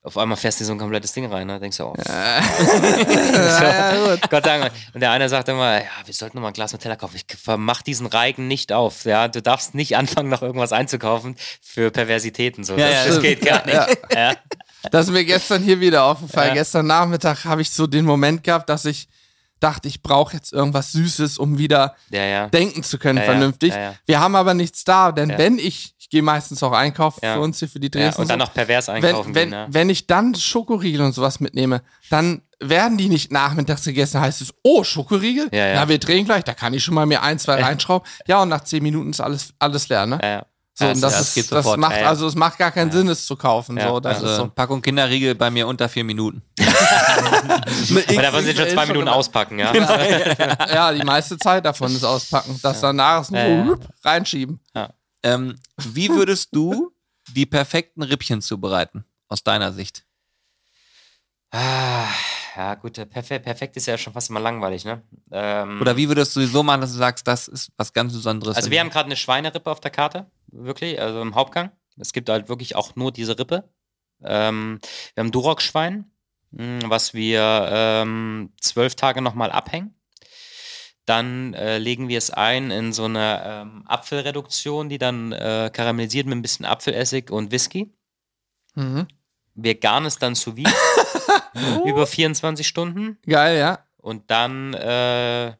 auf einmal fährst du so ein komplettes Ding rein, ne? Denkst du, oh, ja. so, ja, Gott sei Dank. Und der eine sagt immer, ja, wir sollten noch mal ein Glas Nutella kaufen. Ich mach diesen Reigen nicht auf. Ja, du darfst nicht anfangen, noch irgendwas einzukaufen für Perversitäten. So. Ja, das, das geht gar nicht. Ja. Das ist mir gestern hier wieder aufgefallen. Gestern Nachmittag habe ich so den Moment gehabt, dass ich dachte, ich brauche jetzt irgendwas Süßes, um wieder denken zu können, vernünftig. Wir haben aber nichts da, denn wenn ich ich gehe meistens auch einkaufen ja. für uns hier für die Dresden. Ja, und dann noch pervers einkaufen. Wenn, wenn, wenn ich dann Schokoriegel und sowas mitnehme, dann werden die nicht nachmittags gegessen, heißt es, oh, Schokoriegel? Ja, ja. Na, wir drehen gleich, da kann ich schon mal mir ein, zwei reinschrauben. Ja, und nach zehn Minuten ist alles, alles leer, ne? Ja, ja. So, ja, und das, das, ist, das macht, also es macht gar keinen Sinn, es zu kaufen. So, das also ist so. Packung Kinderriegel bei mir unter vier Minuten. Weil davon sind schon zwei Minuten auspacken, ja. Genau. ja, die meiste Zeit davon ist auspacken. Das danach ist nur reinschieben. Ja. Ähm, wie würdest du die perfekten Rippchen zubereiten, aus deiner Sicht? Ah, ja, gut, perfekt, perfekt ist ja schon fast immer langweilig, ne? Ähm, Oder wie würdest du so machen, dass du sagst, das ist was ganz Besonderes? Also, wir haben gerade eine Schweinerippe auf der Karte, wirklich, also im Hauptgang. Es gibt halt wirklich auch nur diese Rippe. Ähm, wir haben Duroc-Schwein, hm, was wir ähm, zwölf Tage nochmal abhängen. Dann äh, legen wir es ein in so eine ähm, Apfelreduktion, die dann äh, karamellisiert mit ein bisschen Apfelessig und Whisky. Mhm. Wir garen es dann sous vide über 24 Stunden. Geil, ja. Und dann äh,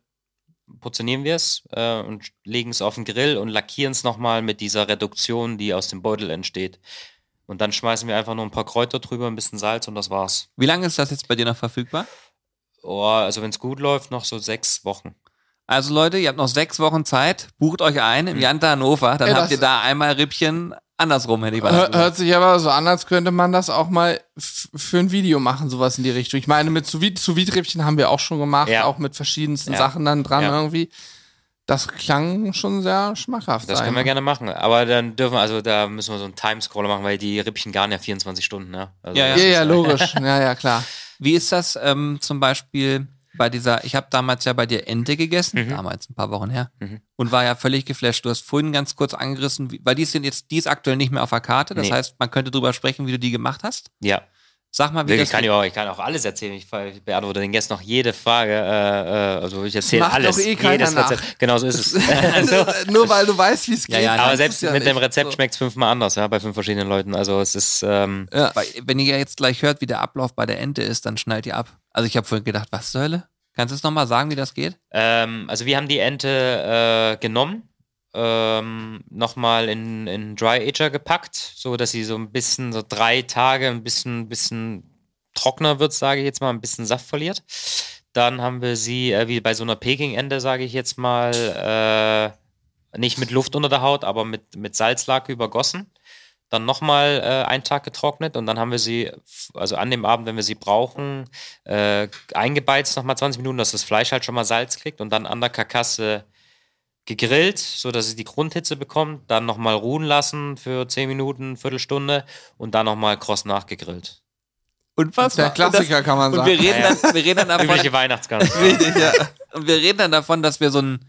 portionieren wir es äh, und legen es auf den Grill und lackieren es nochmal mit dieser Reduktion, die aus dem Beutel entsteht. Und dann schmeißen wir einfach nur ein paar Kräuter drüber, ein bisschen Salz und das war's. Wie lange ist das jetzt bei dir noch verfügbar? Oh, also wenn es gut läuft, noch so sechs Wochen. Also Leute, ihr habt noch sechs Wochen Zeit. Bucht euch ein im Janta Hannover. Dann Ey, habt ihr da einmal Rippchen andersrum, hätte ich mal Hört sich aber so an, als könnte man das auch mal für ein Video machen, sowas in die Richtung. Ich meine, mit Sous-Vide-Rippchen haben wir auch schon gemacht, ja. auch mit verschiedensten ja. Sachen dann dran ja. irgendwie. Das klang schon sehr schmackhaft. Das sein. können wir gerne machen. Aber dann dürfen wir, also da müssen wir so einen Timescroller machen, weil die Rippchen garen ja 24 Stunden, ne? Also ja, ja, ja, logisch. ja, ja, klar. Wie ist das ähm, zum Beispiel bei dieser, ich habe damals ja bei dir Ente gegessen, mhm. damals ein paar Wochen her, mhm. und war ja völlig geflasht. Du hast vorhin ganz kurz angerissen, weil die sind jetzt, die ist aktuell nicht mehr auf der Karte. Das nee. heißt, man könnte drüber sprechen, wie du die gemacht hast. Ja. Sag mal, wie ich das kann, auch, ich kann auch alles erzählen. Ich beantworte den Gästen noch jede Frage. Äh, äh also ich erzähle alles. Doch eh jedes nach. Rezept. Genau so ist es. also, nur weil du weißt, wie es geht. Ja, ja, aber selbst ja mit nicht. dem Rezept so. schmeckt es fünfmal anders, ja, bei fünf verschiedenen Leuten. Also es ist. Ähm, ja. Wenn ihr jetzt gleich hört, wie der Ablauf bei der Ente ist, dann schnallt ihr ab. Also ich habe vorhin gedacht, was zur Hölle? Kannst du es nochmal sagen, wie das geht? Ähm, also wir haben die Ente äh, genommen, ähm, nochmal in, in Dry Ager gepackt, so dass sie so ein bisschen, so drei Tage ein bisschen, bisschen trockener wird, sage ich jetzt mal, ein bisschen Saft verliert. Dann haben wir sie, äh, wie bei so einer Peking-Ente, sage ich jetzt mal, äh, nicht mit Luft unter der Haut, aber mit, mit Salzlake übergossen dann nochmal äh, einen Tag getrocknet und dann haben wir sie, also an dem Abend, wenn wir sie brauchen, äh, eingebeizt nochmal 20 Minuten, dass das Fleisch halt schon mal Salz kriegt und dann an der Karkasse gegrillt, sodass es die Grundhitze bekommt, dann nochmal ruhen lassen für 10 Minuten, Viertelstunde und dann nochmal kross nachgegrillt. Und was? Der Klassiker das, kann man sagen. Und wir reden dann, wir reden dann davon. Übliche Weihnachtsgans. Richtig, ja. Und wir reden dann davon, dass wir so ein,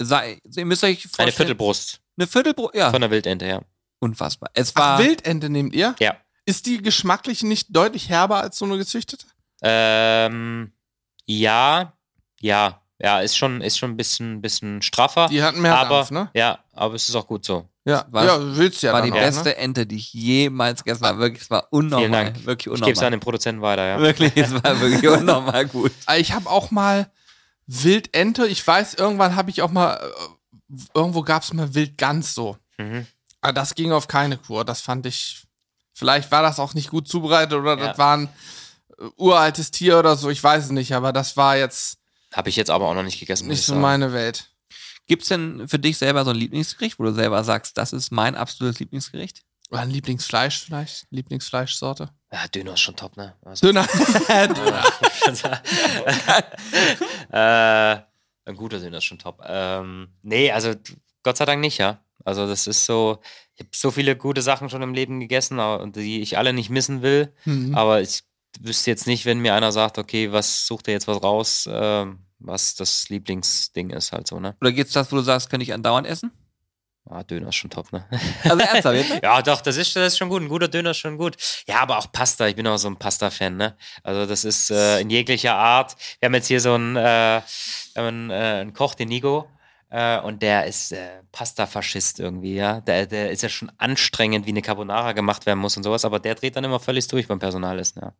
ihr müsst euch vorstellen. Eine Viertelbrust. Eine Viertelbrust, ja. Von der Wildente, ja. Unfassbar. Es war Ach, Wildente nehmt ihr? Ja. Ist die geschmacklich nicht deutlich herber als so eine gezüchtete? Ähm, ja, Ja, ja, ist schon, ist schon ein bisschen, bisschen straffer. Die hatten mehr aber, Dampf, ne? Ja, aber es ist auch gut so. Ja, War- ja willst ja war die auch, beste Ne? Ente, die ich jemals gegessen habe. Wirklich, es war Vielen unnormal. Dank. Wirklich Ich gebe es an unnormal. den Produzenten weiter, ja. Wirklich, es war wirklich unnormal gut. Also Ich habe auch mal Wildente. Ich weiß, irgendwann habe ich auch mal, äh, irgendwo gab es mal Wildgans so. Mhm. Aber das ging auf keine Kur. Das fand ich, vielleicht war das auch nicht gut zubereitet oder Ja. das war ein äh, uraltes Tier oder so. Ich weiß es nicht, aber das war jetzt Habe ich jetzt aber auch noch nicht gegessen. nicht ich so meine Welt. Gibt es denn für dich selber so ein Lieblingsgericht, wo du selber sagst, das ist mein absolutes Lieblingsgericht? Oder ein Lieblingsfleisch vielleicht? Lieblingsfleischsorte? Ja, Döner ist schon top, ne? Also, Döner. äh, ein guter Döner ist schon top. Ähm, nee, also Gott sei Dank nicht, ja. Also das ist so, ich habe so viele gute Sachen schon im Leben gegessen, die ich alle nicht missen will. Mhm. Aber ich wüsste jetzt nicht, wenn mir einer sagt, okay, was sucht er jetzt was raus, ähm, was das Lieblingsding ist halt so, ne? Oder gibt es das, wo du sagst, könnte ich andauernd essen? Ah, Döner ist schon top, ne? Also ernsthaft jetzt? Ja, doch, das ist, das ist schon gut. Ein guter Döner ist schon gut. Ja, aber auch Pasta. Ich bin auch so ein Pasta-Fan, ne? Also, das ist äh, in jeglicher Art. Wir haben jetzt hier so einen, äh, einen, äh, einen Koch, den Nico. Äh, und der ist äh, Pasta-Faschist irgendwie, ja. Der, der ist ja schon anstrengend, wie eine Carbonara gemacht werden muss und sowas, aber der dreht dann immer völlig durch beim Personalessen, ja.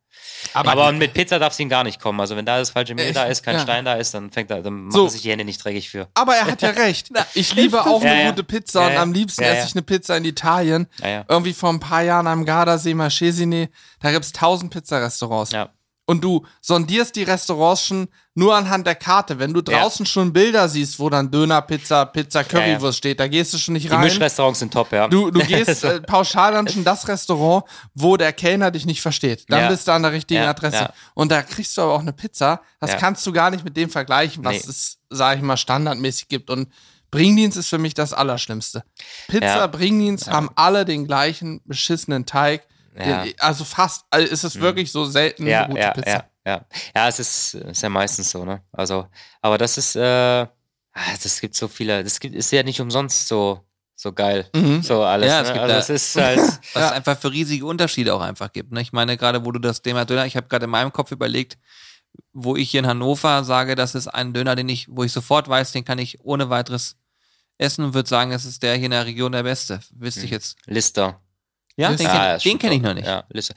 Aber, Aber, mit Pizza darf es ihn gar nicht kommen. Also wenn da das falsche Mehl Ich- da ist, kein ja. Stein da ist, dann fängt er, dann macht So. er sich die Hände nicht dreckig für. aber er hat ja recht. Ich liebe auch Ja, eine ja. gute Pizza und am liebsten esse ich eine Pizza in Italien. Irgendwie vor ein paar Jahren am Gardasee, Marchesine, da gibt's tausend Pizzarestaurants. Ja. Und du sondierst die Restaurants schon nur anhand der Karte. Wenn du Ja. draußen schon Bilder siehst, wo dann Döner, Pizza, Pizza, Currywurst Ja, ja. steht, da gehst du schon nicht Die rein. Mischrestaurants sind top, ja. Du, du gehst äh, pauschal dann schon das Restaurant, wo der Kellner dich nicht versteht. Dann Ja. bist du an der richtigen Ja, Adresse. ja. Und da kriegst du aber auch eine Pizza. Das Ja. kannst du gar nicht mit dem vergleichen, was Nee. es, sag ich mal, standardmäßig gibt. Und Bringdienst ist für mich das Allerschlimmste. Pizza, Ja. Bringdienst haben alle den gleichen beschissenen Teig. Ja. Also fast, also ist es wirklich so selten ja, eine gute ja, Pizza. Ja, ja. ja, es ist, ist ja meistens so, ne? Also, aber das ist, äh, ah, das gibt so viele, das gibt, ist ja nicht umsonst so, so geil. Mhm. So alles. Ja, es ne? gibt also es ist halt, Was Ja. es einfach für riesige Unterschiede auch einfach gibt. Ne? Ich meine, gerade wo du das Thema Döner, ich habe gerade in meinem Kopf überlegt, wo ich hier in Hannover sage, das ist ein Döner, den ich, wo ich sofort weiß, den kann ich ohne weiteres essen und würde sagen, es ist der hier in der Region der beste. Wüsste ich jetzt. Lister. Ja, Ist- den, Ja, ist den kenne ich noch nicht. Ja, also,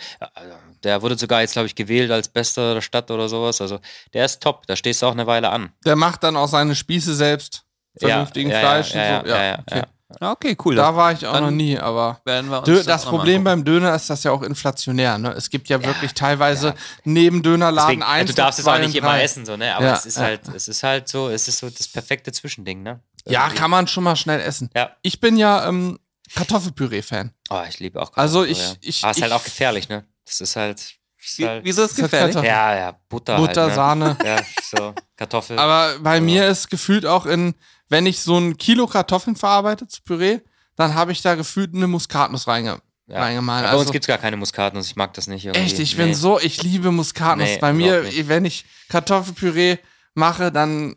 der wurde sogar jetzt, glaube ich, gewählt als bester der Stadt oder sowas. Also, der ist top. Da stehst du auch eine Weile an. Der macht dann auch seine Spieße selbst. Vernünftigen ja, Fleisch ja, und ja, so. ja, ja, okay. ja. Ah, Okay, cool. Da war ich auch Dann noch nie, aber. werden wir uns Dö das das Problem beim Döner ist das ja auch inflationär. Ne? Es gibt ja wirklich teilweise neben Dönerladen eins du darfst es auch nicht immer essen, so, ne? Aber Ja, es ist ja. halt, es ist halt so, es ist so das perfekte Zwischending, ne? Ja, kann man schon mal schnell essen. Ja. Ich bin ja ähm, Kartoffelpüree-Fan. Oh, ich liebe auch Also Kartoffeln, ich- ich- Aber es ist halt auch gefährlich, ne? Das ist halt. Ist halt Wieso ist es hat gefährlich? Kartoffeln. ja, ja, Butter. Butter, halt, ne? Sahne. Ja, so, Kartoffel. Aber bei Ja. mir ist gefühlt auch in, wenn ich so ein Kilo Kartoffeln verarbeite zu Püree, dann habe ich da gefühlt eine Muskatnuss reinge ja. reingemahlen. Bei uns Also- gibt es gar keine Muskatnuss. Ich mag das nicht irgendwie. Echt, ich bin Nee. so, ich liebe Muskatnuss. Nee, Bei mir, wenn ich Kartoffelpüree mache, dann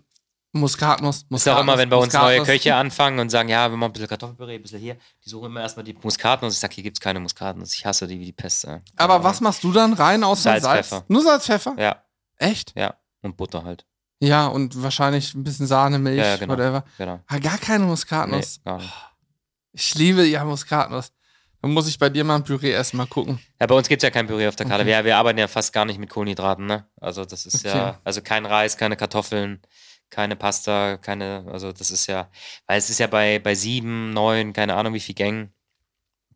Muskatnuss. Muskatnuss Ist auch immer, wenn bei uns neue. Köche anfangen und sagen, ja, wir machen ein bisschen Kartoffelpüree, ein bisschen hier, die suchen immer erstmal die Muskatnuss. Ich sage, hier gibt es keine Muskatnuss. Ich hasse die wie die Pest. ey. Aber was machst du dann rein außer Salz, Salz? Pfeffer. Nur Salz, Pfeffer? Ja, Echt? ja. Und Butter halt. Ja, und wahrscheinlich ein bisschen Sahne, Milch, Ja, ja, genau. whatever. Genau. Aber gar keine Nee, Muskatnuss. gar nicht. Ich liebe ja Muskatnuss. Dann muss ich bei dir mal ein Püree essen, mal gucken. Ja, bei uns gibt es ja kein Püree auf der Karte. Okay. Wir, wir arbeiten ja fast gar nicht mit Kohlenhydraten, ne? Also das ist Okay. ja, also kein Reis, keine Kartoffeln, keine Pasta, keine, also das ist ja, weil es ist ja bei, bei sieben, neun, keine Ahnung wie viel Gängen,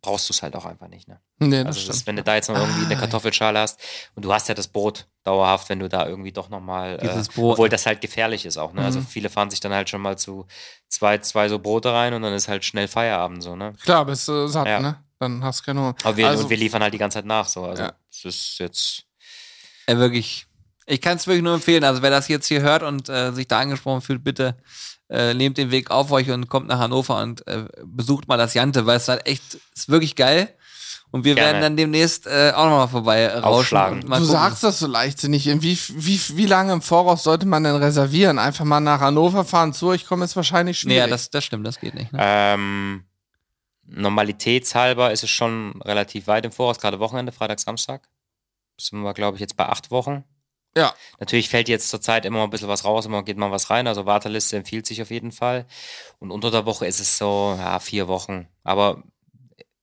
brauchst du es halt auch einfach nicht, ne? Nee, das Also das stimmt. ist, wenn du da jetzt noch irgendwie Ah, eine Kartoffelschale hast und du hast ja das Brot dauerhaft, wenn du da irgendwie doch nochmal, äh, obwohl das halt gefährlich ist auch, ne? Also Mhm. viele fahren sich dann halt schon mal zu zwei, zwei so Brote rein und dann ist halt schnell Feierabend so, ne? Klar, bist du satt, Ja. ne? Dann hast du keine Hunger. Aber wir, Also- und wir liefern halt die ganze Zeit nach, so. Also Ja. es ist jetzt. Ja, wirklich. Ich kann es wirklich nur empfehlen. Also wer das jetzt hier hört und äh, sich da angesprochen fühlt, bitte äh, nehmt den Weg auf euch und kommt nach Hannover und äh, besucht mal das Jante, weil es halt echt, ist wirklich geil. Und wir Gerne. werden dann demnächst äh, auch nochmal vorbei mal du gucken. sagst das so leichtsinnig. Wie, wie, wie lange im Voraus sollte man denn reservieren? Einfach mal nach Hannover fahren zu, ich komme ist wahrscheinlich Nee, schwierig. ja, das, das stimmt, das geht nicht. Ne? Ähm, normalitätshalber ist es schon relativ weit im Voraus, gerade Wochenende, Freitag, Samstag. Sind wir, glaube ich, jetzt bei acht Wochen. Ja. Natürlich fällt jetzt zurzeit immer ein bisschen was raus, immer geht mal was rein. Also Warteliste empfiehlt sich auf jeden Fall. Und unter der Woche ist es so, ja, vier Wochen. Aber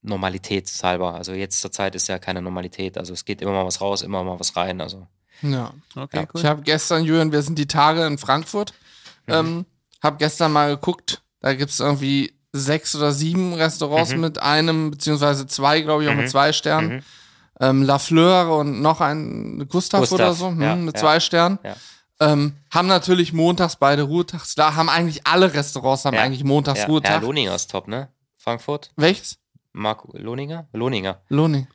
Normalitätshalber. Also jetzt zurzeit ist ja keine Normalität. Also es geht immer mal was raus, immer mal was rein. Also. Ja. Okay, ja. cool. Ich habe gestern, Julian, wir sind die Tage in Frankfurt. Mhm. Ähm, habe gestern mal geguckt, da gibt es irgendwie sechs oder sieben Restaurants mhm. mit einem, beziehungsweise zwei, glaube ich, auch mhm. mit zwei Sternen. Ähm, La Fleur und noch ein Gustav, Gustav oder so, hm, ja, mit ja. zwei Sternen. Ja. Ähm, haben natürlich montags beide Ruhetags. Da haben eigentlich alle Restaurants haben eigentlich montags Ruhetag. Ja, Lohninger ist top, ne? Frankfurt. Welches? Mark Lohninger? Lohninger. Lohning.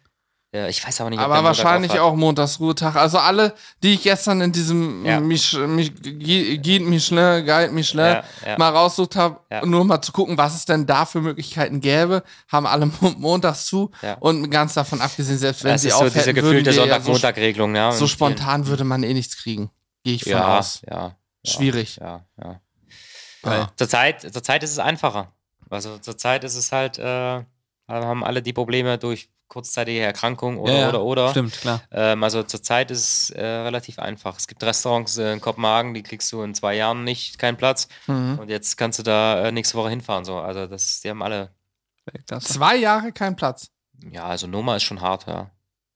Ja, ich weiß aber nicht, Aber wahrscheinlich auch Montagsruhetag. Also alle, die ich gestern in diesem ja. Mich, Mich, Guide Michelin, Guide Michelin ja, mal raussucht habe, nur mal zu gucken, was es denn da für Möglichkeiten gäbe, haben alle montags zu und ganz davon abgesehen, selbst wenn das sie auch so diese gefühlte Sonntag-Montag-Regelung, ja. So spontan würde man eh nichts kriegen. Gehe ich von aus. Ja, Schwierig. Ja, ja. ja. Zurzeit, zurzeit ist es einfacher. Also zurzeit ist es halt, äh, haben alle die Probleme durch kurzzeitige Erkrankung oder, ja, oder, oder. Stimmt, klar. Ähm, also zurzeit ist es äh, relativ einfach. Es gibt Restaurants äh, in Kopenhagen, die kriegst du in zwei Jahren nicht keinen Platz. Mhm. Und jetzt kannst du da äh, nächste Woche hinfahren. So. Also das, die haben alle. Zwei Jahre keinen Platz. Ja, also Noma ist schon hart, ja.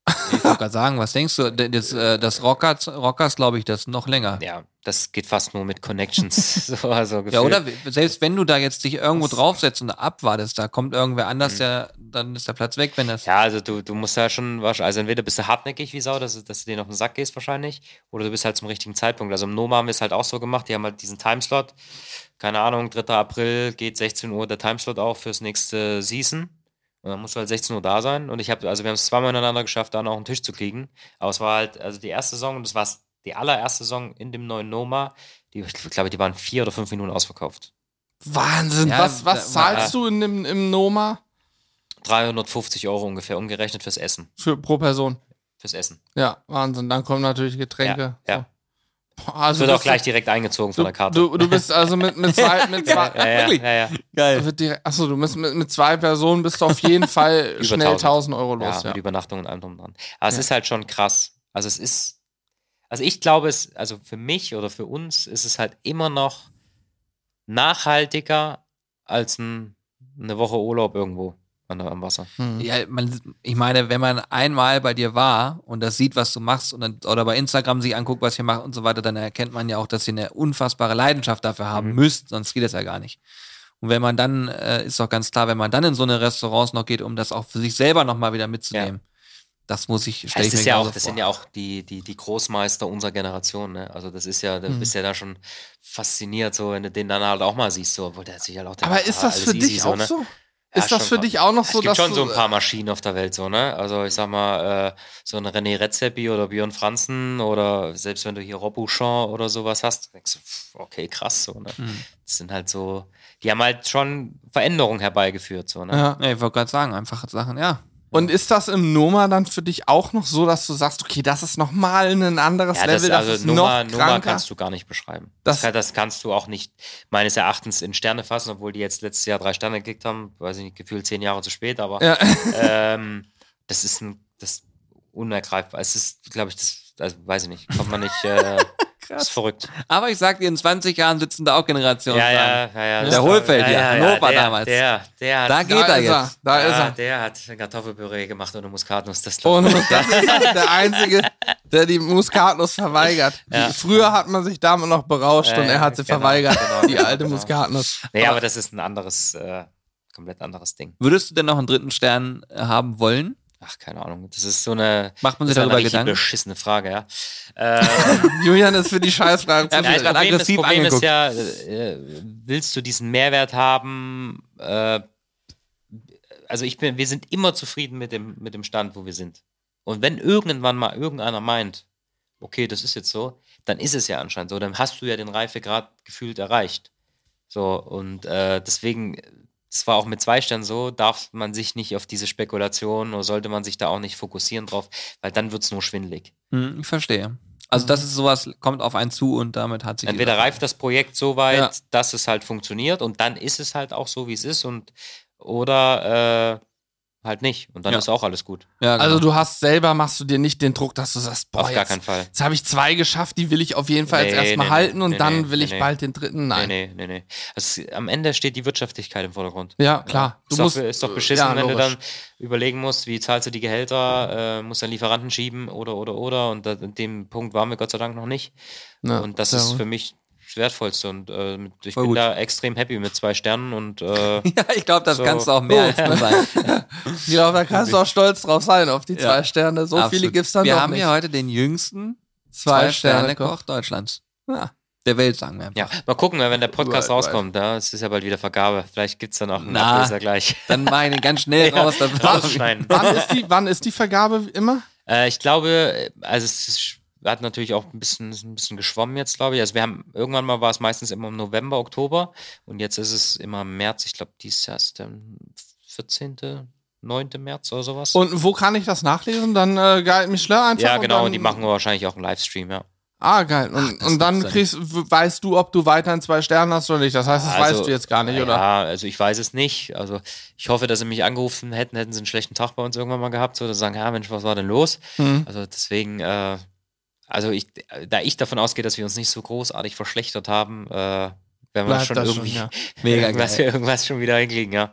Ich wollte gerade sagen, was denkst du? Das, äh, das Rockers, Rockers glaube ich, das noch länger. Ja, das geht fast nur mit Connections. so, also ja, oder selbst wenn du da jetzt dich irgendwo draufsetzt und abwartest, da kommt irgendwer anders, mhm. der, dann ist der Platz weg, wenn das. Ja, also du, du musst ja schon, also entweder bist du hartnäckig wie Sau, dass, dass du dir auf den Sack gehst wahrscheinlich, oder du bist halt zum richtigen Zeitpunkt. Also im Noma haben wir es halt auch so gemacht, die haben halt diesen Timeslot. Keine Ahnung, 3. April geht 16 Uhr der Timeslot auch fürs nächste Season. Und dann musst du halt 16 Uhr da sein. Und ich habe, also wir haben es zweimal ineinander geschafft, da noch einen Tisch zu kriegen. Aber es war halt, also die erste Saison, und das war die allererste Saison in dem neuen Noma, die, ich glaube, die waren vier oder fünf Minuten ausverkauft. Wahnsinn. Ja, was, was zahlst du in dem, im Noma? 350 Euro ungefähr, umgerechnet fürs Essen. Für, pro Person. Fürs Essen. Ja, Wahnsinn. Dann kommen natürlich Getränke. Ja. So. Also wird auch gleich direkt eingezogen von der Karte. Du, du bist also mit, mit zwei, mit zwei ja, ja, wirklich? Ja, ja, Geil. Direkt, achso, du bist mit, mit zwei Personen bist du auf jeden Fall schnell 1000. 1000 Euro los. Ja, ja. mit Übernachtung und allem drum dran. Aber es ist halt schon krass. Also es ist, also ich glaube es, also für mich oder für uns ist es halt immer noch nachhaltiger als ein, eine Woche Urlaub irgendwo am Wasser. Mhm. Ja, man, ich meine, wenn man einmal bei dir war und das sieht, was du machst und dann, oder bei Instagram sich anguckt, was ihr macht und so weiter, dann erkennt man ja auch, dass ihr eine unfassbare Leidenschaft dafür haben mhm. müsst, sonst geht das ja gar nicht. Und wenn man dann, äh, ist doch ganz klar, wenn man dann in so eine Restaurants noch geht, um das auch für sich selber nochmal wieder mitzunehmen. Ja. Das muss ich, stelle ich mir ja auch, Das vor. sind ja auch die, die, die Großmeister unserer Generation, ne? Also das ist ja, du mhm. bist ja da schon fasziniert, so, wenn du den dann halt auch mal siehst, so, wo der sich halt auch Aber ist das für dich auch so? Ne? so? Ist ja, das für dich auch noch so, dass Es gibt schon so ein paar Maschinen auf der Welt, so, ne? Also, ich sag mal, äh, so ein René Redzepi oder Björn Franzen oder selbst wenn du hier Rob Bouchon oder sowas hast, denkst du, okay, krass, so, ne? Mhm. Das sind halt so, die haben halt schon Veränderungen herbeigeführt, so, ne? Ja, ich wollte gerade sagen, einfach Sachen, ja, und ist das im Noma dann für dich auch noch so, dass du sagst, okay, das ist nochmal ein anderes ja, das, Level, das also ist Noma, noch Noma kannst du gar nicht beschreiben. Das, das, kannst du auch nicht meines Erachtens in Sterne fassen, obwohl die jetzt letztes Jahr drei Sterne gekriegt haben. Weiß ich nicht, gefühlt zehn Jahre zu spät, aber ja. ähm, das ist ein, das unergreifbar. Es ist, glaube ich, das, also weiß ich nicht, kommt man nicht. Äh. Das ist verrückt. Aber ich sag dir, in 20 Jahren sitzen da auch Generationen ja, ja, ja, ja, Der Hohlfeld hier, ja, ja, Hannover der, damals. Der, der hat, da geht da er jetzt. Da ist er. Der hat Kartoffelpüree gemacht ohne Muskatnuss. Das ohne Muskatnuss. der Einzige, der die Muskatnuss verweigert. Ja. Früher hat man sich damit noch berauscht und er hat sie genau, verweigert. Genau, die alte genau. Muskatnuss. Nee, aber das ist ein anderes, äh, komplett anderes Ding. Würdest du denn noch einen dritten Stern haben wollen? Ach, keine Ahnung. Das ist so eine. Macht man sich darüber eine Gedanken? beschissene Frage, ja. Ähm, Julian ist für die Scheißfragen zu ja, das Problem, aggressiv das Problem ist ja, äh, willst du diesen Mehrwert haben? Äh, also ich bin, wir sind immer zufrieden mit dem, mit dem Stand, wo wir sind. Und wenn irgendwann mal irgendeiner meint, okay, das ist jetzt so, dann ist es ja anscheinend so. Dann hast du ja den Reifegrad gefühlt erreicht. So, und äh, deswegen es war auch mit zwei Sternen so, darf man sich nicht auf diese Spekulation oder sollte man sich da auch nicht fokussieren drauf, weil dann wird es nur schwindelig. Hm, ich verstehe. Also das ist sowas, kommt auf einen zu und damit hat sich. Entweder reift das Projekt so weit, ja. dass es halt funktioniert und dann ist es halt auch so, wie es ist und oder äh, halt nicht. Und dann ja. ist auch alles gut. Ja, genau. Also du hast selber, machst du dir nicht den Druck, dass du sagst, boah, Auf gar keinen Fall. Jetzt habe ich zwei geschafft, die will ich auf jeden Fall nee, jetzt erstmal nee, halten nee, und dann will ich bald den dritten. Nein. Nee, nee, nee. Also, am Ende steht die Wirtschaftlichkeit im Vordergrund. Ja, klar. Du ist, musst, doch, ist doch beschissen, ja, wenn du dann überlegen musst, wie zahlst du die Gehälter, äh, musst dann Lieferanten schieben oder, oder, oder. Und an dem Punkt waren wir Gott sei Dank noch nicht. Ja, und das ist für mich Wertvollste und äh, ich Voll bin gut. da extrem happy mit zwei Sternen und äh, ja, ich glaube, das so. kannst du auch mehr als nur sein. ich glaube, da kannst du auch stolz drauf sein auf die zwei Sterne. So Absolut. viele gibt's dann Wir haben nicht. hier heute den jüngsten zwei, Sterne Koch Deutschlands. Ja. Der Welt, sagen wir einfach. Ja, mal gucken, wenn der Podcast right, rauskommt, da es ist ja bald wieder Vergabe. Vielleicht gibt es dann auch einen Na, Ablöser gleich. Dann den ganz schnell raus. Dann wann, ist die, wann ist die Vergabe immer? Äh, ich glaube, also es ist hat natürlich auch ein bisschen, ein bisschen geschwommen jetzt, glaube ich. Also wir haben irgendwann mal war es meistens immer im November, Oktober und jetzt ist es immer im März. Ich glaube, dieses Jahr ist der 14. 9. März oder sowas. Und wo kann ich das nachlesen? Dann äh, Guide Michelin einfach? Ja, genau, und die machen wahrscheinlich auch einen Livestream, ja. Ah, geil. Und, Ach, und dann kriegst, weißt du, ob du weiterhin zwei Sterne hast oder nicht. Das heißt, das also, weißt du jetzt gar nicht, ja, oder? Ja, also ich weiß es nicht. Also ich hoffe, dass sie mich angerufen hätten, hätten sie einen schlechten Tag bei uns irgendwann mal gehabt, so dass sie sagen, ja Mensch, was war denn los? Mhm. Also deswegen, äh, also ich, da ich davon ausgehe, dass wir uns nicht so großartig verschlechtert haben, äh, werden wir schon irgendwie schon, ja. mega irgendwas, irgendwas schon wieder hinkriegen, ja.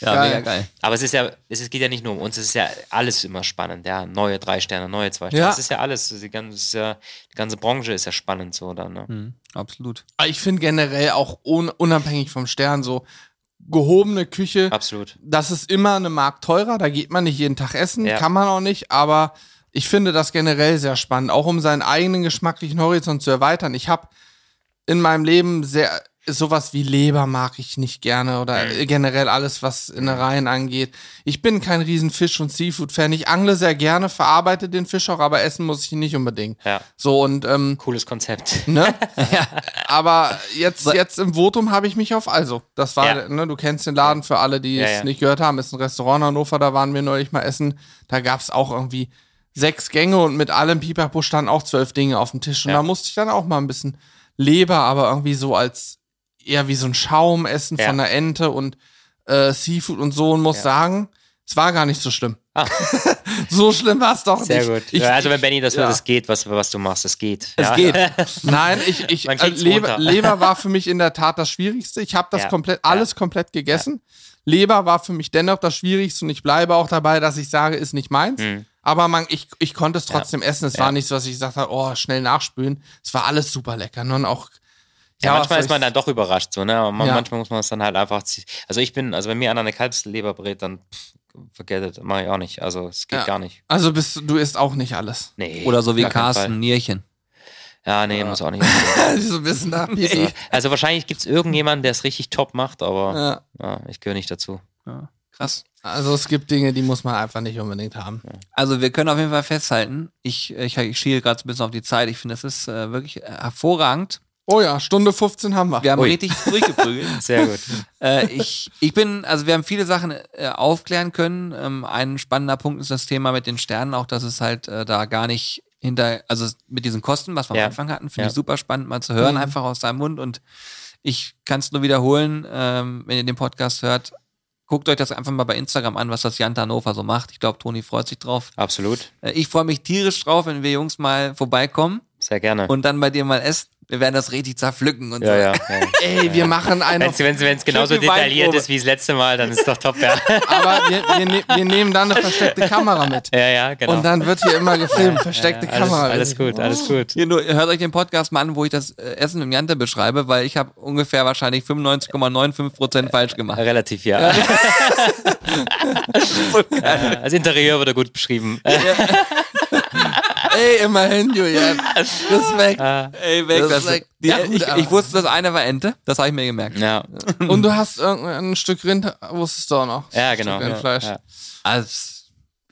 Ja, geil. mega geil. Aber es ist ja, es geht ja nicht nur um uns, es ist ja alles immer spannend, ja. Neue drei Sterne, neue zwei Sterne. Ja. Das ist ja alles. Die ganze, ja, die ganze Branche ist ja spannend so dann, ne? Mhm, absolut. Ich finde generell auch un unabhängig vom Stern so, gehobene Küche. Absolut. Das ist immer eine Mark teurer, da geht man nicht jeden Tag essen, ja. kann man auch nicht, aber ich finde das generell sehr spannend, auch um seinen eigenen geschmacklichen Horizont zu erweitern. Ich habe in meinem Leben sehr sowas wie Leber mag ich nicht gerne oder mhm. generell alles, was Innereien angeht. Ich bin kein riesen Fisch- und Seafood-Fan. Ich angle sehr gerne, verarbeite den Fisch auch, aber essen muss ich ihn nicht unbedingt. Ja. So und ähm, cooles Konzept. Ne? ja. Aber jetzt, jetzt im Votum habe ich mich auf also. Das war, ja. ne, du kennst den Laden für alle, die ja, es nicht gehört haben. Ist ein Restaurant in Hannover, da waren wir neulich mal essen. Da gab es auch irgendwie sechs Gänge und mit allem Pipapo standen auch zwölf Dinge auf dem Tisch. Und da musste ich dann auch mal ein bisschen Leber, aber irgendwie so als eher wie so ein Schaumessen ja. von der Ente und äh, Seafood und so und muss ja. sagen, es war gar nicht so schlimm. Ah. so schlimm war es doch Sehr nicht. Sehr gut. Ich, ja, also wenn Benny das ja. hört, es geht, was, was du machst, es geht. Es geht. Nein, ich, ich äh, Leber, Leber, war für mich in der Tat das Schwierigste. Ich habe das komplett, alles komplett gegessen. Leber war für mich dennoch das Schwierigste und ich bleibe auch dabei, dass ich sage, ist nicht meins. Mhm. Aber man, ich, ich konnte es trotzdem essen. Es war nicht so, dass ich gesagt habe, oh, schnell nachspülen. Es war alles super lecker. Ne? Und auch ja, ja manchmal ist man dann doch überrascht, so, ne? Man, ja. Manchmal muss man es dann halt einfach ziehen. Also ich bin, also wenn mir einer eine Kalbsleber brät, dann forget it, mach ich auch nicht. Also es geht ja. gar nicht. Also bist du isst auch nicht alles. Nee. Oder so wie Carsten, Nierchen. Ja, nee, muss auch nicht. so ein bisschen nach nee. Also wahrscheinlich gibt es irgendjemanden, der es richtig top macht, aber ja. ich gehöre nicht dazu. Krass. Also es gibt Dinge, die muss man einfach nicht unbedingt haben. Also wir können auf jeden Fall festhalten, ich, ich, ich schiele gerade ein bisschen auf die Zeit, ich finde, das ist äh, wirklich hervorragend. Oh ja, Stunde 15 haben wir. Wir haben Ui. richtig durchgeprügelt. Sehr gut. Äh, ich, ich bin, also wir haben viele Sachen äh, aufklären können. Ähm, ein spannender Punkt ist das Thema mit den Sternen, auch dass es halt äh, da gar nicht hinter, also mit diesen Kosten, was wir ja. am Anfang hatten, finde ja. ich super spannend mal zu hören, mhm. einfach aus seinem Mund. Und ich kann es nur wiederholen, ähm, wenn ihr den Podcast hört, guckt euch das einfach mal bei Instagram an, was das Jan Hannover so macht. Ich glaube, Toni freut sich drauf. Absolut. Äh, ich freue mich tierisch drauf, wenn wir Jungs mal vorbeikommen. Sehr gerne. Und dann bei dir mal essen. Wir werden das richtig zerpflücken und ja, so. Ja, ja. Ey, wir machen eine. Wenn es genauso detailliert ist wie das letzte Mal, dann ist doch top, ja. Aber wir, wir, ne-, wir, nehmen dann eine versteckte Kamera mit. Ja, ja, genau. Und dann wird hier immer gefilmt, versteckte alles, Kamera. Alles gut, alles gut. Hier, nur, hört euch den Podcast mal an, wo ich das äh, Essen im Jante beschreibe, weil ich habe ungefähr wahrscheinlich 95,95% falsch gemacht. Relativ, ja. so das Interieur wurde gut beschrieben. Ey, immerhin, Julian. Respekt. Ah. Ey, weg. Das das die, ja, ich, ich, wusste, das eine war Ente. Das habe ich mir gemerkt. Ja. Und du hast ein Stück Rind, wusstest du auch noch. Ja, genau. Rindfleisch. Ja. Also,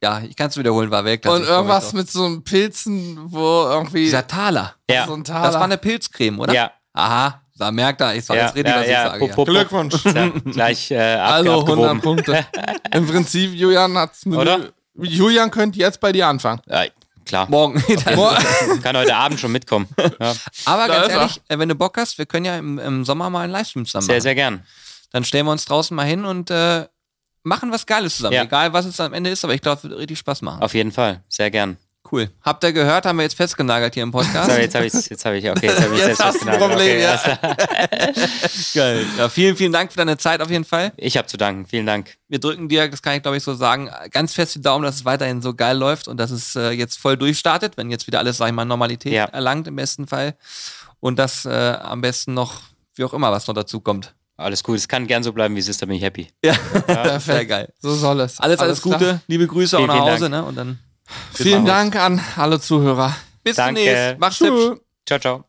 ja, ich kann es wiederholen, war weg. Und irgendwas mit so einem Pilzen, wo irgendwie. Dieser Taler. Ja. So ein Taler. Das war eine Pilzcreme, oder? Ja. Aha, da merkt er, ich sag ja, jetzt richtig, ja, was ja, ich sage. Ja. Glückwunsch. Ja, gleich äh, ab, Also 100 Punkte. Im Prinzip, Julian hat's mit Oder? Julian könnte jetzt bei dir anfangen. Ja, klar. Morgen. Kann heute Abend schon mitkommen. Ja. Aber ganz ehrlich, äh, wenn du Bock hast, wir können ja im, im Sommer mal einen Livestream zusammen Sehr, machen. sehr gern. Dann stellen wir uns draußen mal hin und äh, machen was Geiles zusammen. Ja. Egal, was es am Ende ist, aber ich glaube, es wird richtig Spaß machen. Auf jeden Fall. Sehr gern. Cool. Habt ihr gehört? Haben wir jetzt festgenagelt hier im Podcast? So, jetzt habe ich, jetzt habe ich, okay, jetzt habe ich jetzt selbst festgenagelt. Problem, okay, ja. Geil. Ja, vielen, vielen Dank für deine Zeit auf jeden Fall. Ich habe zu danken. Vielen Dank. Wir drücken dir, das kann ich glaube ich so sagen, ganz fest die Daumen, dass es weiterhin so geil läuft und dass es äh, jetzt voll durchstartet, wenn jetzt wieder alles, sag ich mal, Normalität ja. erlangt im besten Fall. Und dass äh, am besten noch, wie auch immer, was noch dazu kommt. Alles gut, es kann gern so bleiben, wie es ist, da bin ich happy. Ja, ja. sehr geil. So soll es. Alles, alles, alles Gute, klar. liebe Grüße vielen, auch nach Hause, ne? Und dann Vielen Dank an alle Zuhörer. Bis Danke. zunächst. Mach's hübsch. Ciao, ciao.